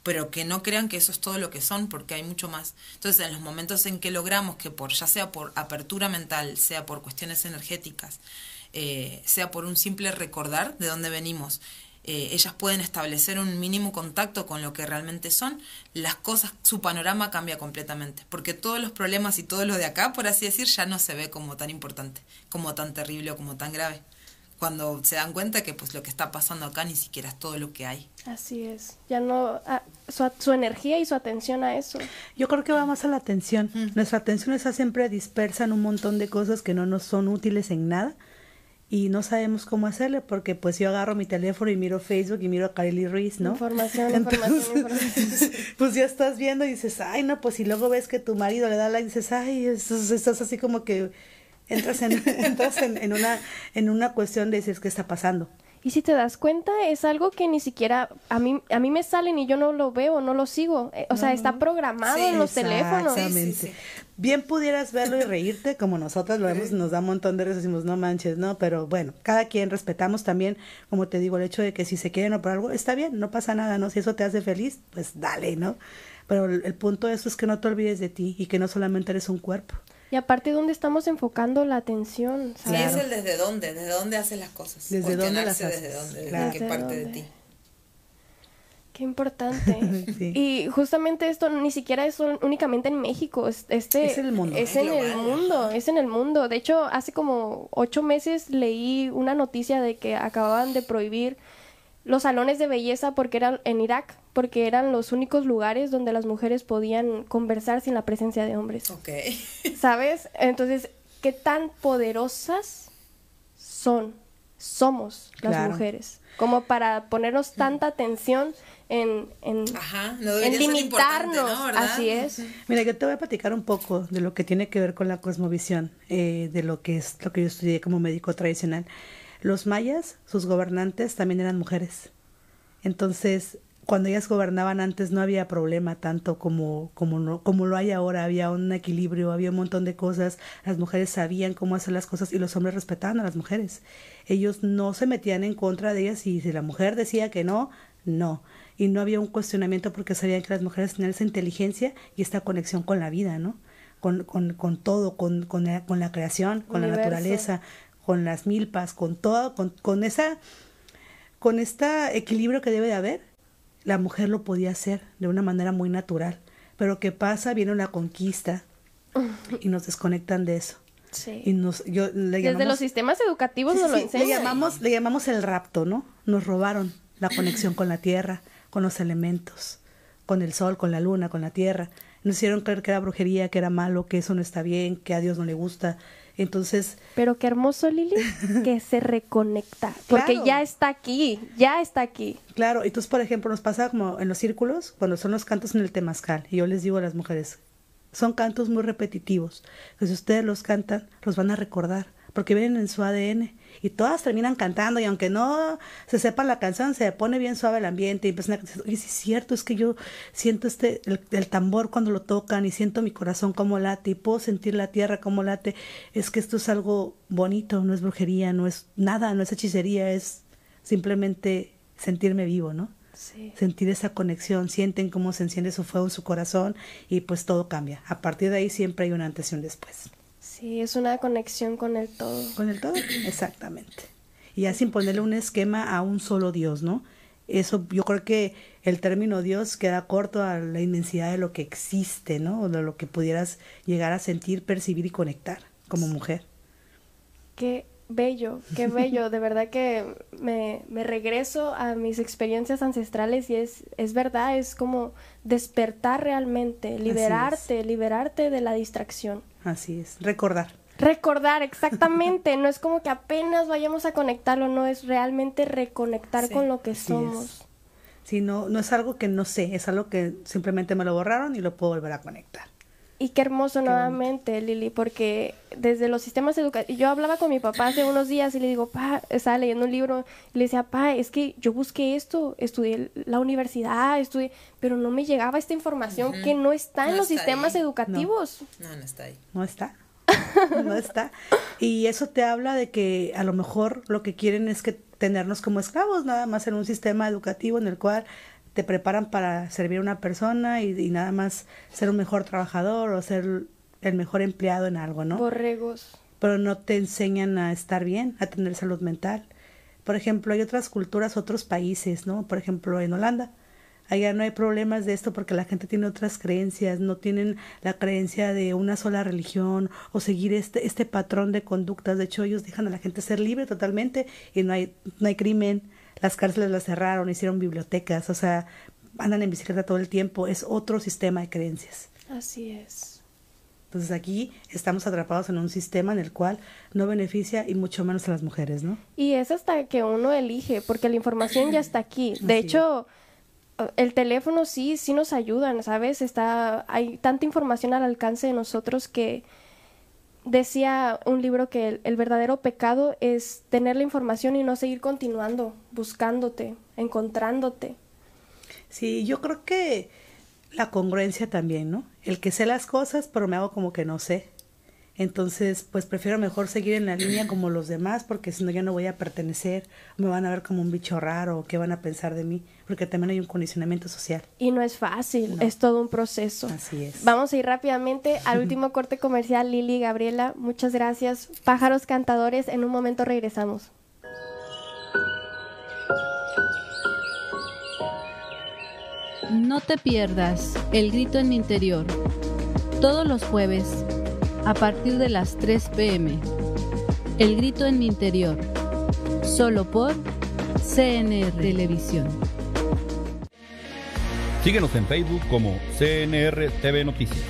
pero que no crean que eso es todo lo que son, porque hay mucho más. Entonces, en los momentos en que logramos que por, ya sea por apertura mental, sea por cuestiones energéticas, eh, sea por un simple recordar de dónde venimos, eh, ellas pueden establecer un mínimo contacto con lo que realmente son, las cosas, su panorama cambia completamente, porque todos los problemas y todo lo de acá, por así decir, ya no se ve como tan importante, como tan terrible o como tan grave cuando se dan cuenta que pues lo que está pasando acá ni siquiera es todo lo que hay. Así es, ya no, ah, su, su, energía y su atención a eso. Yo creo que va más a la atención. Mm. Nuestra atención está siempre dispersa en un montón de cosas que no nos son útiles en nada y no sabemos cómo hacerle porque pues yo agarro mi teléfono y miro Facebook y miro a Kylie Ruiz, ¿no? Información, Entonces, información, información. Pues ya estás viendo y dices, ay, no, pues y luego ves que tu marido le da like y dices, ay, estás, estás así como que entras en, entras en, en, una, en una cuestión de decir, ¿qué está pasando? Y si te das cuenta, es algo que ni siquiera a mí, a mí me salen y yo no lo veo, no lo sigo. O no, sea, está programado sí, en los teléfonos. Exactamente. Sí, sí, Bien pudieras verlo y reírte, como nosotras lo vemos, nos da un montón de veces, decimos, no manches, ¿no? Pero bueno, cada quien respetamos también, como te digo, el hecho de que si se quieren o por algo, está bien, no pasa nada, ¿no? Si eso te hace feliz, pues dale, ¿no? Pero el, el punto de eso es que no te olvides de ti y que no solamente eres un cuerpo. Y aparte, ¿dónde estamos enfocando la atención? Sí, claro. es el desde dónde, desde dónde haces las cosas. Desde dónde las haces. Desde dónde, desde claro. qué parte dónde? de ti. Qué importante. sí. Y justamente esto ni siquiera es únicamente en México, este es, el mundo. es, es en el mundo, es en el mundo. De hecho, hace como ocho meses leí una noticia de que acababan de prohibir los salones de belleza porque eran en Irak, porque eran los únicos lugares donde las mujeres podían conversar sin la presencia de hombres. Ok. ¿Sabes? Entonces, ¿qué tan poderosas son, somos las Claro. mujeres? Como para ponernos tanta atención en, en, Ajá, no en limitarnos. Así es. Mira, yo te voy a platicar un poco de lo que tiene que ver con la cosmovisión, eh, de lo que es lo que yo estudié como médico tradicional. Los mayas, sus gobernantes también eran mujeres. Entonces, cuando ellas gobernaban antes no había problema tanto como, como, no, como lo hay ahora, había un equilibrio, había un montón de cosas, las mujeres sabían cómo hacer las cosas y los hombres respetaban a las mujeres. Ellos no se metían en contra de ellas y si la mujer decía que no, no. Y no había un cuestionamiento porque sabían que las mujeres tenían esa inteligencia y esta conexión con la vida, ¿no? Con, con, con todo, con, con, la, con la creación, con la naturaleza, con las milpas, con todo, con, con esa con este equilibrio que debe de haber la mujer lo podía hacer de una manera muy natural. Pero ¿qué pasa? Viene una conquista y nos desconectan de eso. Sí. Y nos, yo, le Desde los sistemas educativos nos lo enseñan. Le llamamos, le llamamos el rapto, ¿no? Nos robaron la conexión con la tierra, con los elementos, con el sol, con la luna, con la tierra. Nos hicieron creer que era brujería, que era malo, que eso no está bien, que a Dios no le gusta. Entonces. Pero qué hermoso, Lili, que se reconecta. Porque ya está aquí, ya está aquí. Claro, entonces, por ejemplo, nos pasa como en los círculos, cuando son los cantos en el temazcal. Y yo les digo a las mujeres, son cantos muy repetitivos. Que si ustedes los cantan, los van a recordar, porque vienen en su ADN y todas terminan cantando y aunque no se sepa la canción se pone bien suave el ambiente y empiezan a oye, sí es cierto, es que yo siento este, el, tambor cuando lo tocan y siento mi corazón como late y puedo sentir la tierra como late, es que esto es algo bonito, no es brujería, no es nada, no es hechicería, es simplemente sentirme vivo, ¿no? Sí. Sentir esa conexión, sienten cómo se enciende su fuego en su corazón y pues todo cambia. A partir de ahí siempre hay una antes y un después. Sí, es una conexión con el todo. Con el todo, exactamente. Y ya sin ponerle un esquema a un solo Dios, ¿no? Eso, yo creo que el término Dios queda corto a la inmensidad de lo que existe, ¿no? O de lo que pudieras llegar a sentir, percibir y conectar como mujer. Qué bello, qué bello. De verdad que me, me regreso a mis experiencias ancestrales y es, es verdad, es como despertar realmente, liberarte, liberarte de la distracción. Así es, recordar. Recordar, exactamente. no es como que apenas vayamos a conectarlo, no es realmente reconectar con lo que somos. Sí, no, no es algo que no sé, es algo que simplemente me lo borraron y lo puedo volver a conectar. Y qué hermoso nuevamente, Lili, porque desde los sistemas educativos, yo hablaba con mi papá hace unos días y le digo, pa, estaba leyendo un libro, y le decía, pa, es que yo busqué esto, estudié la universidad, estudié, pero no me llegaba esta información que no está en los sistemas educativos. No. no, está ahí. No está. no está. Y eso te habla de que a lo mejor lo que quieren es que tenernos como esclavos, nada más en un sistema educativo en el cual te preparan para servir a una persona y, nada más ser un mejor trabajador o ser el mejor empleado en algo, ¿no? Borregos. Pero no te enseñan a estar bien, a tener salud mental. Por ejemplo, hay otras culturas, otros países, ¿no? Por ejemplo, en Holanda. Allá no hay problemas de esto porque la gente tiene otras creencias, no tienen la creencia de una sola religión o seguir este, este patrón de conductas. De hecho, ellos dejan a la gente ser libre totalmente y no hay, no hay crimen, las cárceles las cerraron, hicieron bibliotecas, o sea, andan en bicicleta todo el tiempo, es otro sistema de creencias. Así es. Entonces aquí estamos atrapados en un sistema en el cual no beneficia y mucho menos a las mujeres, ¿no? Y es hasta que uno elige, porque la información ya está aquí. De hecho, el teléfono sí, sí nos ayudan, ¿sabes? Está, hay tanta información al alcance de nosotros que decía un libro que el, verdadero pecado es tener la información y no seguir continuando, buscándote, encontrándote. Sí, yo creo que la congruencia también, ¿no? El que sé las cosas, pero me hago como que no sé. Entonces, pues prefiero mejor seguir en la línea como los demás, porque si no ya no voy a pertenecer, me van a ver como un bicho raro, qué van a pensar de mí, porque también hay un condicionamiento social. Y no es fácil, es todo un proceso. Así es. Vamos a ir rápidamente al último corte comercial, Lili y Gabriela, muchas gracias. Pájaros cantadores, en un momento regresamos. No te pierdas El Grito en mi Interior, todos los jueves a partir de las 3 pm. El grito en mi interior, solo por CNR Televisión. Síguenos en Facebook como CNR TV Noticias.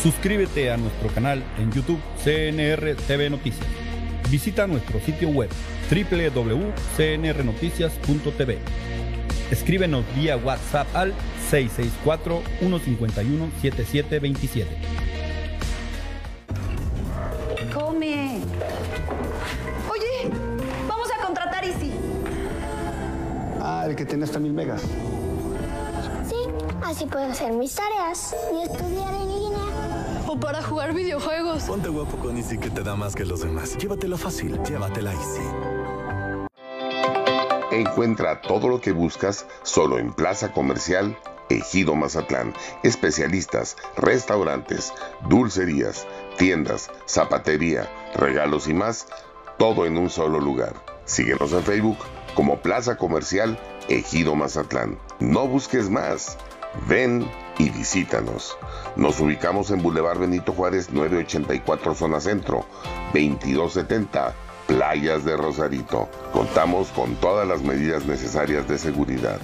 Suscríbete a nuestro canal en YouTube CNR TV Noticias. Visita nuestro sitio web www.cnrnoticias.tv. Escríbenos vía WhatsApp al 664 151 7727. Oye, vamos a contratar Easy. Ah, el que tiene hasta mil megas. Así puedo hacer mis tareas y estudiar en línea. O para jugar videojuegos. Ponte guapo con Easy que te da más que los demás. Llévatelo fácil, llévatela Easy. Encuentra todo lo que buscas solo en Plaza Comercial Ejido Mazatlán. Especialistas, restaurantes, dulcerías, tiendas, zapatería, regalos y más, todo en un solo lugar. Síguenos en Facebook como Plaza Comercial Ejido Mazatlán. No busques más. Ven y visítanos. Nos ubicamos en Boulevard Benito Juárez 984 Zona Centro, 2270 Playas de Rosarito. Contamos con todas las medidas necesarias de seguridad.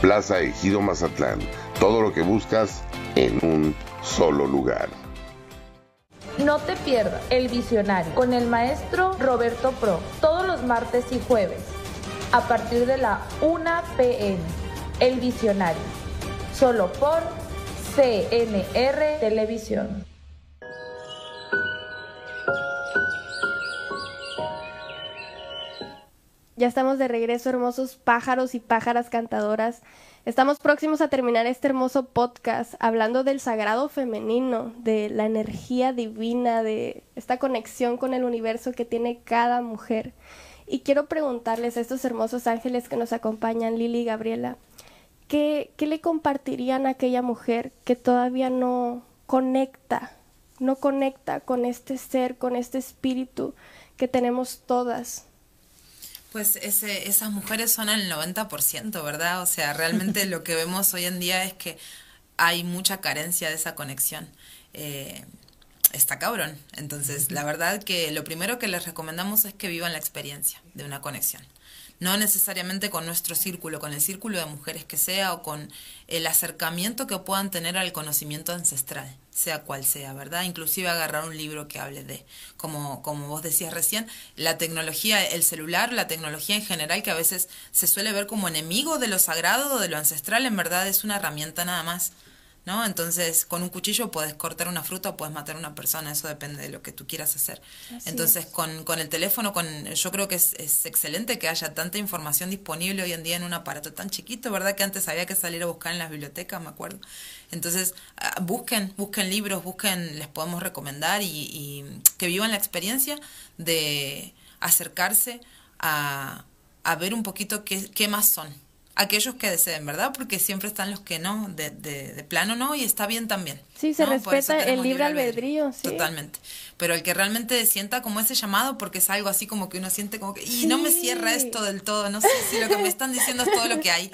Plaza Ejido Mazatlán. Todo lo que buscas en un solo lugar. No te pierdas El Visionario con el maestro Roberto Pro todos los martes y jueves a partir de la 1 pm. El Visionario, solo por CNR Televisión. Ya estamos de regreso, hermosos pájaros y pájaras cantadoras. Estamos próximos a terminar este hermoso podcast hablando del sagrado femenino, de la energía divina, de esta conexión con el universo que tiene cada mujer. Y quiero preguntarles a estos hermosos ángeles que nos acompañan, Lili y Gabriela, ¿qué, ¿qué le compartirían a aquella mujer que todavía no conecta, no conecta con este ser, con este espíritu que tenemos todas? Pues ese, esas mujeres son el 90%, ¿verdad? O sea, realmente lo que vemos hoy en día es que hay mucha carencia de esa conexión. Eh, está cabrón. Entonces, la verdad que lo primero que les recomendamos es que vivan la experiencia de una conexión. No necesariamente con nuestro círculo, con el círculo de mujeres que sea o con el acercamiento que puedan tener al conocimiento ancestral, sea cual sea, ¿verdad? Inclusive agarrar un libro que hable de, como, como vos decías recién, la tecnología, el celular, la tecnología en general, que a veces se suele ver como enemigo de lo sagrado o de lo ancestral, en verdad es una herramienta nada más ¿no? Entonces, con un cuchillo puedes cortar una fruta o puedes matar a una persona, eso depende de lo que tú quieras hacer. Entonces, con, con, el teléfono, con yo creo que es, es, excelente que haya tanta información disponible hoy en día en un aparato tan chiquito, ¿verdad? Que antes había que salir a buscar en las bibliotecas, me acuerdo. Entonces, ah, busquen, busquen libros, busquen, les podemos recomendar y, y que vivan la experiencia de acercarse a, a ver un poquito qué, qué más son, aquellos que deseen, ¿verdad? Porque siempre están los que no, de, de, de plano no, y está bien también. Sí, se respeta el libre albedrío, sí. Totalmente. Pero el que realmente sienta como ese llamado, porque es algo así como que uno siente como que, y no me cierra esto del todo, no sé si lo que me están diciendo es todo lo que hay.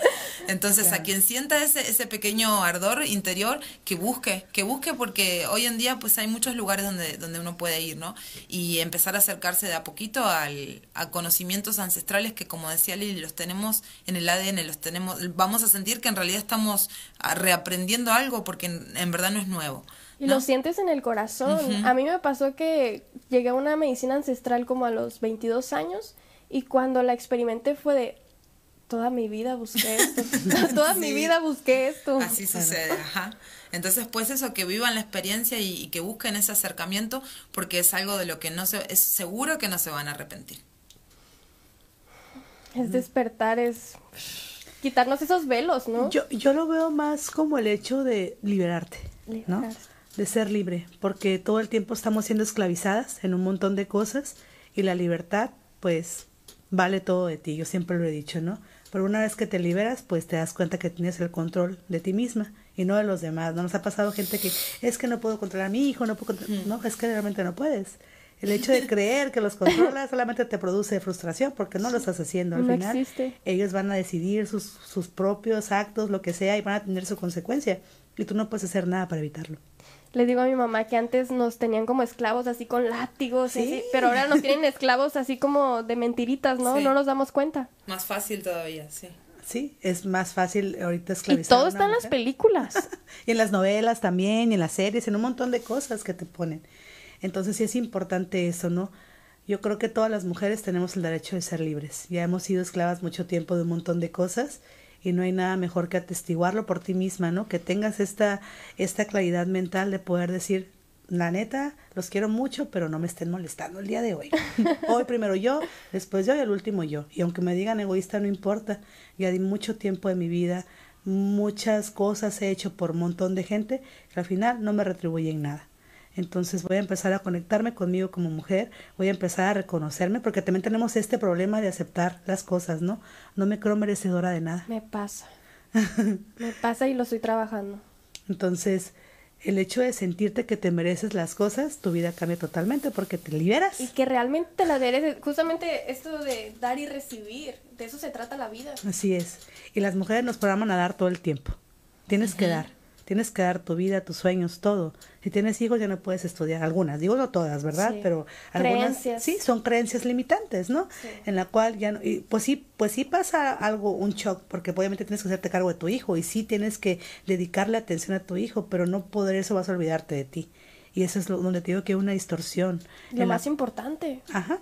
Entonces, a quien sienta ese, ese pequeño ardor interior, que busque, que busque, porque hoy en día pues hay muchos lugares donde, donde uno puede ir, ¿no? Y empezar a acercarse de a poquito al, a conocimientos ancestrales que, como decía Lili, los tenemos en el ADN, los tenemos, vamos a sentir que en realidad estamos reaprendiendo algo, porque en, en verdad no es nuevo. Y ¿no? lo sientes en el corazón. Uh -huh. A mí me pasó que llegué a una medicina ancestral como a los 22 años y cuando la experimenté fue de toda mi vida busqué esto. toda sí. mi vida busqué esto. Así sucede, ajá. Entonces, pues eso, que vivan la experiencia y, y, que busquen ese acercamiento porque es algo de lo que no se, es seguro que no se van a arrepentir. Es despertar, es quitarnos esos velos, ¿no? Yo, yo lo veo más como el hecho de liberarte, ¿no? De ser libre, porque todo el tiempo estamos siendo esclavizadas en un montón de cosas y la libertad, pues, vale todo de ti. Yo siempre lo he dicho, ¿no? Pero una vez que te liberas, pues te das cuenta que tienes el control de ti misma y no de los demás. No nos ha pasado gente que es que no puedo controlar a mi hijo, no puedo controlar... No, es que realmente no puedes. El hecho de creer que los controlas solamente te produce frustración porque no lo estás haciendo. Al no final, existe. ellos van a decidir sus, sus propios actos, lo que sea, y van a tener su consecuencia. Y tú no puedes hacer nada para evitarlo. Le digo a mi mamá que antes nos tenían como esclavos así con látigos, ¿Sí? así, pero ahora nos tienen esclavos así como de mentiritas, ¿no? Sí. No nos damos cuenta. Más fácil todavía, sí. Sí, es más fácil ahorita esclavizar. Y todo está en las películas. y en las novelas también, y en las series, en un montón de cosas que te ponen. Entonces sí es importante eso, ¿no? Yo creo que todas las mujeres tenemos el derecho de ser libres. Ya hemos sido esclavas mucho tiempo de un montón de cosas y no hay nada mejor que atestiguarlo por ti misma, ¿no? Que tengas esta, esta claridad mental de poder decir, la neta, los quiero mucho, pero no me estén molestando el día de hoy. hoy primero yo, después yo y el último yo. Y aunque me digan egoísta, no importa. Ya di mucho tiempo de mi vida muchas cosas he hecho por un montón de gente que al final no me retribuyen nada. Entonces voy a empezar a conectarme conmigo como mujer, voy a empezar a reconocerme, porque también tenemos este problema de aceptar las cosas, ¿no? No me creo merecedora de nada. Me pasa. me pasa y lo estoy trabajando. Entonces, el hecho de sentirte que te mereces las cosas, tu vida cambia totalmente porque te liberas. Y que realmente te las mereces. Justamente esto de dar y recibir, de eso se trata la vida. Así es. Y las mujeres nos programan a dar todo el tiempo. Tienes que dar. Tienes que dar tu vida, tus sueños, todo. Si tienes hijos ya no puedes estudiar. Algunas, digo no todas, ¿verdad? Pero algunas creencias. sí son creencias limitantes, ¿no? En la cual ya no, y pues sí, pues sí pasa algo, un shock, porque obviamente tienes que hacerte cargo de tu hijo y sí tienes que dedicarle atención a tu hijo, pero no poder eso vas a olvidarte de ti. Y eso es lo, donde te digo que hay una distorsión. Lo más importante. Ajá.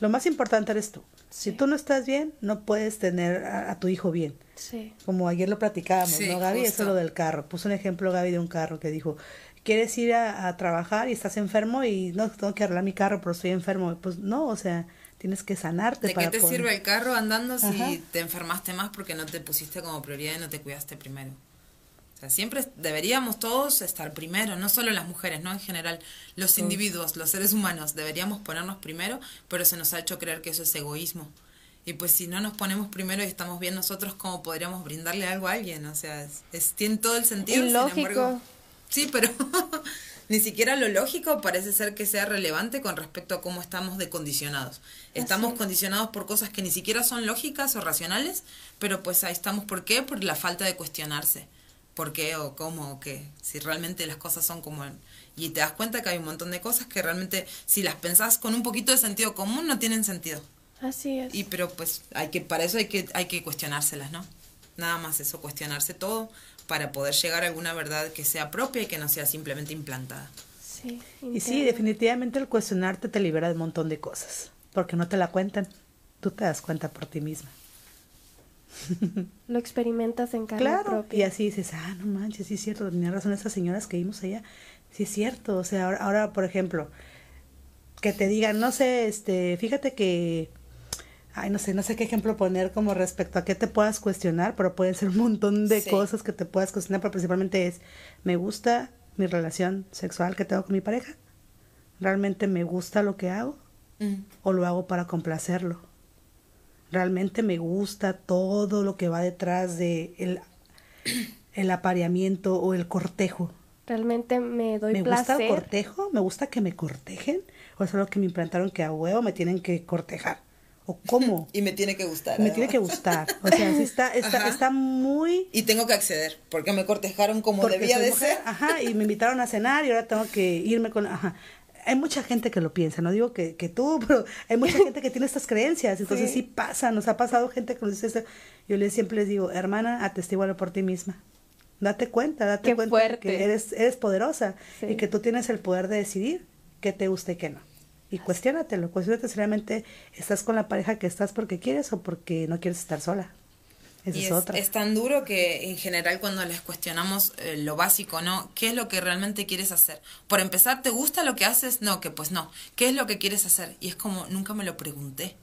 Lo más importante eres tú. Si tú no estás bien, no puedes tener a, a tu hijo bien. Sí. Como ayer lo platicábamos, Sí, ¿no, Gaby? Eso es lo del carro. Puso un ejemplo, Gaby, de un carro que dijo, ¿quieres ir a, a trabajar y estás enfermo y no, tengo que arreglar mi carro, pero estoy enfermo? Pues no, o sea, tienes que sanarte ¿De para qué te poder- sirve el carro andando si Ajá. te enfermaste más porque no te pusiste como prioridad y no te cuidaste primero? O sea, siempre deberíamos todos estar primero, no solo las mujeres, no en general, los individuos, los seres humanos, deberíamos ponernos primero, pero se nos ha hecho creer que eso es egoísmo. Y pues si no nos ponemos primero y estamos bien nosotros, ¿cómo podríamos brindarle algo a alguien? O sea, es, es- tiene todo el sentido. sin Ilógico. embargo- sí, pero ni siquiera lo lógico parece ser que sea relevante con respecto a cómo estamos decondicionados. Estamos es. condicionados por cosas que ni siquiera son lógicas o racionales, pero pues ahí estamos. ¿Por qué? Por la falta de cuestionarse. ¿Por qué o cómo o qué? Si realmente las cosas son como... Y te das cuenta que hay un montón de cosas que realmente, si las pensás con un poquito de sentido común, no tienen sentido. Así es. Y pero pues hay que para eso hay que hay que cuestionárselas, ¿no? Nada más eso, cuestionarse todo para poder llegar a alguna verdad que sea propia y que no sea simplemente implantada. Sí. Y sí, definitivamente el cuestionarte te libera de un montón de cosas, porque no te la cuentan, tú te das cuenta por ti misma. Lo experimentas en carne Claro, propia. y así dices, ah, no manches, sí es cierto, tenía razón esas señoras que vimos allá, sí es cierto, o sea, ahora, ahora, por ejemplo, que te digan, no sé, este, fíjate que, ay, no sé, no sé qué ejemplo poner como respecto a qué te puedas cuestionar, pero pueden ser un montón de Sí. cosas que te puedas cuestionar, pero principalmente es, ¿me gusta mi relación sexual que tengo con mi pareja? ¿Realmente me gusta lo que hago? Mm. ¿O lo hago para complacerlo? Realmente me gusta todo lo que va detrás de el, el apareamiento o el cortejo. Realmente me doy ¿Me gusta placer. el cortejo? ¿Me gusta que me cortejen? ¿O es algo que me implantaron que a huevo me tienen que cortejar? ¿O cómo? Y me tiene que gustar. me tiene que gustar. O sea, sí está, está, está muy... Y tengo que acceder, porque me cortejaron como porque debía de mujer, ser. Ajá, y me invitaron a cenar y ahora tengo que irme con... Ajá. Hay mucha gente que lo piensa, no digo que, que tú, pero hay mucha gente que tiene estas creencias, entonces sí, Sí. pasa, nos ha pasado gente que nos dice esto. Yo les siempre les digo, hermana, atestígualo por ti misma. Date cuenta, date Qué cuenta fuerte. que eres, eres poderosa Sí. y que tú tienes el poder de decidir qué te gusta y qué no. Y cuestiónatelo, cuestiónate si realmente estás con la pareja que estás porque quieres o porque no quieres estar sola. Esa Y es, es, otra. es tan duro que en general cuando les cuestionamos eh, lo básico, ¿no? ¿Qué es lo que realmente quieres hacer? Por empezar, ¿te gusta lo que haces? No, que pues no. ¿Qué es lo que quieres hacer? Y es como, nunca me lo pregunté.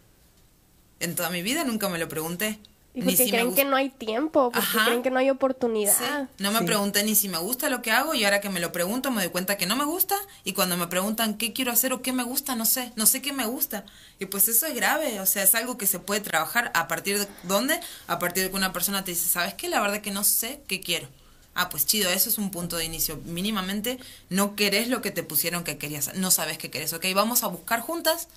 En toda mi vida nunca me lo pregunté. Y porque si creen que no hay tiempo, porque Ajá. creen que no hay oportunidad. No me Sí. pregunté ni si me gusta lo que hago y ahora que me lo pregunto me doy cuenta que no me gusta y cuando me preguntan qué quiero hacer o qué me gusta, no sé, no sé qué me gusta. Y pues eso es grave, o sea, es algo que se puede trabajar a partir de dónde? A partir de que una persona te dice, ¿sabes qué? La verdad que no sé qué quiero. Ah, pues chido, eso es un punto de inicio. Mínimamente no querés lo que te pusieron que querías, no sabes qué querés. Ok, vamos a buscar juntas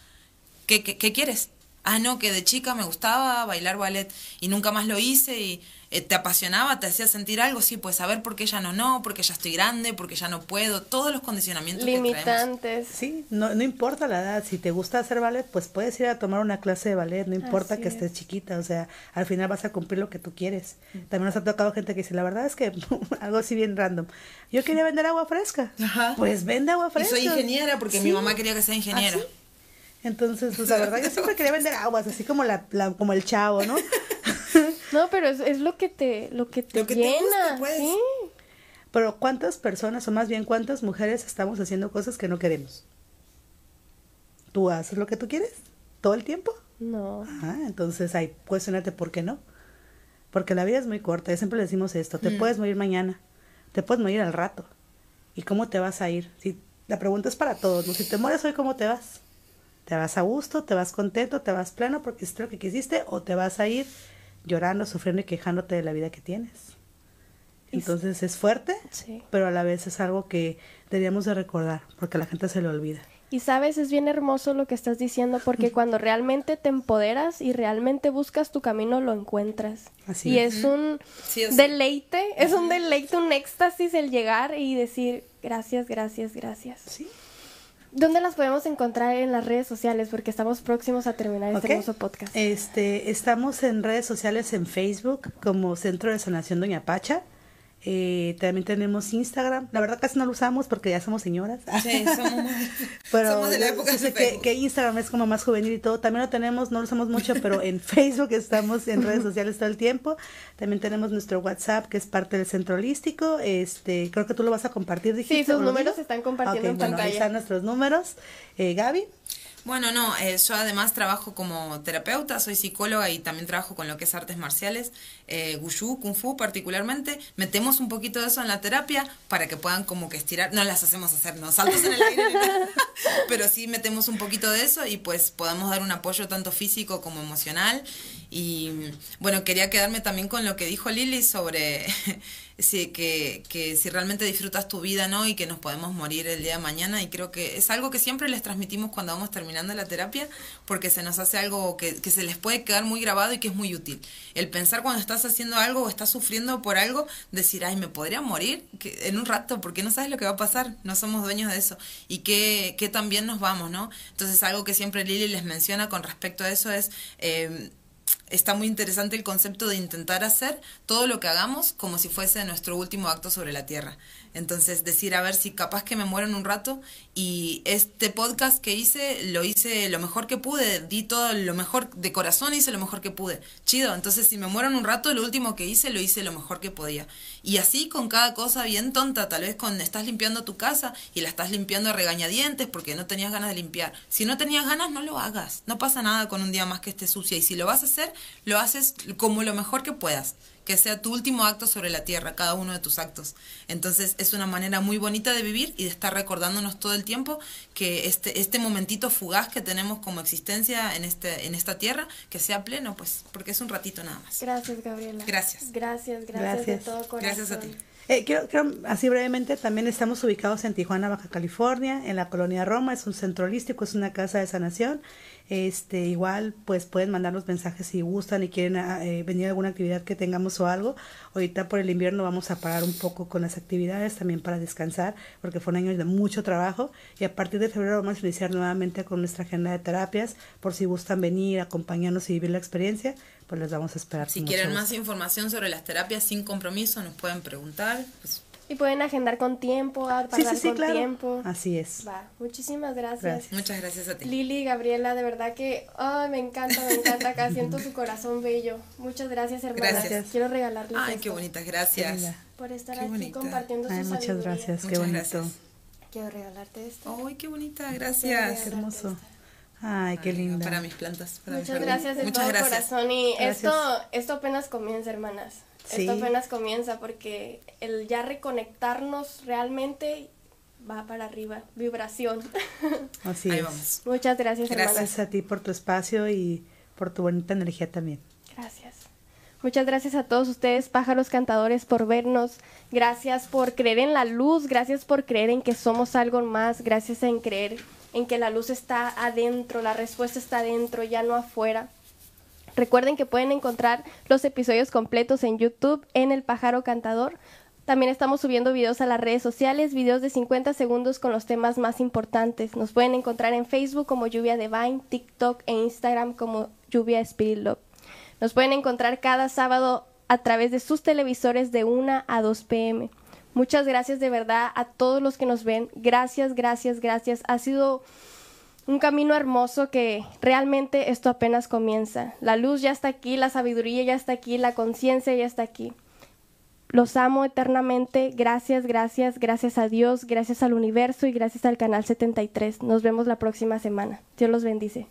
¿Qué, qué, qué quieres? Ah, no, que de chica me gustaba bailar ballet y nunca más lo hice y eh, te apasionaba, te hacía sentir algo, sí, pues a ver por qué ya no, no, porque ya estoy grande, porque ya no puedo, todos los condicionamientos que traemos. Limitantes. Sí, no, no importa la edad, si te gusta hacer ballet, pues puedes ir a tomar una clase de ballet, no importa Así que es. estés chiquita, o sea, al final vas a cumplir lo que tú quieres. También nos ha tocado gente que dice, la verdad es que algo así bien random, yo quería vender agua fresca, Ajá. pues vende agua Y fresca. soy ingeniera porque mi mamá quería que sea ingeniera. ¿Ah, sí? Entonces, pues la verdad, yo siempre quería vender aguas, así como la, la- como el chavo, ¿no? No, pero es, es lo que te, lo que te Lo que te llena. gusta, pues. ¿sí? Pero ¿cuántas personas, o más bien cuántas mujeres estamos haciendo cosas que no queremos? ¿Tú haces lo que tú quieres? ¿Todo el tiempo? No. Ajá, entonces ahí cuestionate por qué no. porque la vida es muy corta, y siempre le decimos esto, te Mm. puedes morir mañana, te puedes morir al rato. ¿Y cómo te vas a ir? Si, la pregunta es para todos, ¿no? Si te mueres hoy, ¿cómo te vas? ¿Te vas a gusto, te vas contento, te vas pleno porque es lo que quisiste o te vas a ir llorando, sufriendo y quejándote de la vida que tienes? Entonces es fuerte, Sí. pero a la vez es algo que deberíamos de recordar porque a la gente se le olvida. Y sabes, es bien hermoso lo que estás diciendo porque cuando realmente te empoderas y realmente buscas tu camino, lo encuentras. Así y es. es un Sí deleite, es un deleite, un éxtasis el llegar y decir gracias, gracias, gracias. Sí. ¿Dónde las podemos encontrar en las redes sociales? Porque estamos próximos a terminar este Ok. hermoso podcast. Este, estamos en redes sociales en Facebook como Centro de Sanación Doña Pacha. Eh, también tenemos Instagram. La verdad casi no lo usamos porque ya somos señoras. Sí, somos, Pero somos de la época de que, que Instagram es como más juvenil y todo. También lo tenemos, no lo usamos mucho, pero en Facebook estamos en redes sociales todo el tiempo. También tenemos nuestro WhatsApp, que es parte del centro holístico. Este, creo que tú lo vas a compartir, dijiste. Sí, sus ¿o lo números se están compartiendo Ok, en bueno, ahí pantalla. están nuestros números. Eh, Gaby. Bueno, no, eh, yo además trabajo como terapeuta, soy psicóloga y también trabajo con lo que es artes marciales, eh, Wushu, Kung Fu particularmente. Metemos un poquito de eso en la terapia para que puedan como que estirar, no las hacemos hacer, no saltos en el aire, pero sí metemos un poquito de eso y pues podamos dar un apoyo tanto físico como emocional. Y bueno, quería quedarme también con lo que dijo Lili sobre si, que, que si realmente disfrutas tu vida, ¿no? Y que nos podemos morir el día de mañana. Y creo que es algo que siempre les transmitimos cuando vamos terminando la terapia, porque se nos hace algo que, que se les puede quedar muy grabado y que es muy útil. El pensar cuando estás haciendo algo o estás sufriendo por algo, decir, ay, me podría morir en un rato, porque no sabes lo que va a pasar, no somos dueños de eso. Y que, que también nos vamos, ¿no? Entonces, algo que siempre Lili les menciona con respecto a eso es... Eh, está muy interesante el concepto de intentar hacer todo lo que hagamos como si fuese nuestro último acto sobre la tierra. Entonces, decir, a ver si capaz que me muero un rato y este podcast que hice, lo hice lo mejor que pude, di todo lo mejor de corazón, hice lo mejor que pude. Chido, entonces si me muero un rato, lo último que hice, lo hice lo mejor que podía. Y así con cada cosa bien tonta, tal vez cuando estás limpiando tu casa y la estás limpiando a regañadientes porque no tenías ganas de limpiar. Si no tenías ganas, no lo hagas. No pasa nada con un día más que esté sucia. Y si lo vas a hacer, lo haces como lo mejor que puedas que sea tu último acto sobre la tierra, cada uno de tus actos. Entonces es una manera muy bonita de vivir y de estar recordándonos todo el tiempo que este, este momentito fugaz que tenemos como existencia en, este, en esta tierra, que sea pleno, pues, porque es un ratito nada más. Gracias, Gabriela. Gracias. Gracias, gracias, Gracias. de todo corazón. Gracias a ti. Eh, quiero, quiero, así brevemente, también estamos ubicados en Tijuana, Baja California, en la colonia Roma, es un centro holístico, es una casa de sanación. Este, igual, pues pueden mandarnos mensajes si gustan y quieren ah, eh, venir a alguna actividad que tengamos o algo. Ahorita por el invierno vamos a parar un poco con las actividades también para descansar, porque fue un año de mucho trabajo. Y a partir de febrero vamos a iniciar nuevamente con nuestra agenda de terapias, por si gustan venir, acompañarnos y vivir la experiencia, pues les vamos a esperar. Si quieren más información sobre las terapias sin compromiso, nos pueden preguntar. Pues, Y pueden agendar con tiempo, apartar Sí, sí, sí, con claro. tiempo. Así es. Va, muchísimas gracias. Gracias. muchas gracias a ti. Lili, Gabriela, de verdad que ay, me encanta, me encanta acá, siento su corazón bello. Muchas gracias, hermanas. Gracias. Quiero regalarles Ay, esto qué bonitas, gracias. por estar qué aquí bonita. compartiendo Ay, su muchas sabiduría. gracias, qué Muchas bonito. gracias. Quiero regalarte esto. Ay, qué bonita, gracias. regalarte hermoso. esto. Ay, qué linda. Para mis plantas. Para mi Muchas gracias de Muchas todo gracias. corazón y Gracias. esto esto apenas comienza, hermanas. Sí. Esto apenas comienza porque el ya reconectarnos realmente va para arriba, vibración. Así Ahí es. vamos. Muchas gracias, hermanas. Gracias a ti por tu espacio y por tu bonita energía también. Gracias. Muchas gracias a todos ustedes, pájaros cantadores, por vernos. Gracias por creer en la luz, gracias por creer en que somos algo más, gracias en creer en que la luz está adentro, la respuesta está adentro, ya no afuera. Recuerden que pueden encontrar los episodios completos en YouTube en El Pájaro Cantador. También estamos subiendo videos a las redes sociales, videos de 50 segundos con los temas más importantes. Nos pueden encontrar en Facebook como Lluvia Divine, TikTok e Instagram como Lluvia Spirit Love. Nos pueden encontrar cada sábado a través de sus televisores de 1 a 2 pm. Muchas gracias de verdad a todos los que nos ven. Gracias, gracias, gracias. Ha sido un camino hermoso que realmente esto apenas comienza. La luz ya está aquí, la sabiduría ya está aquí, la conciencia ya está aquí. Los amo eternamente. Gracias, gracias, gracias a Dios, gracias al universo y gracias al canal 73. Nos vemos la próxima semana. Dios los bendice.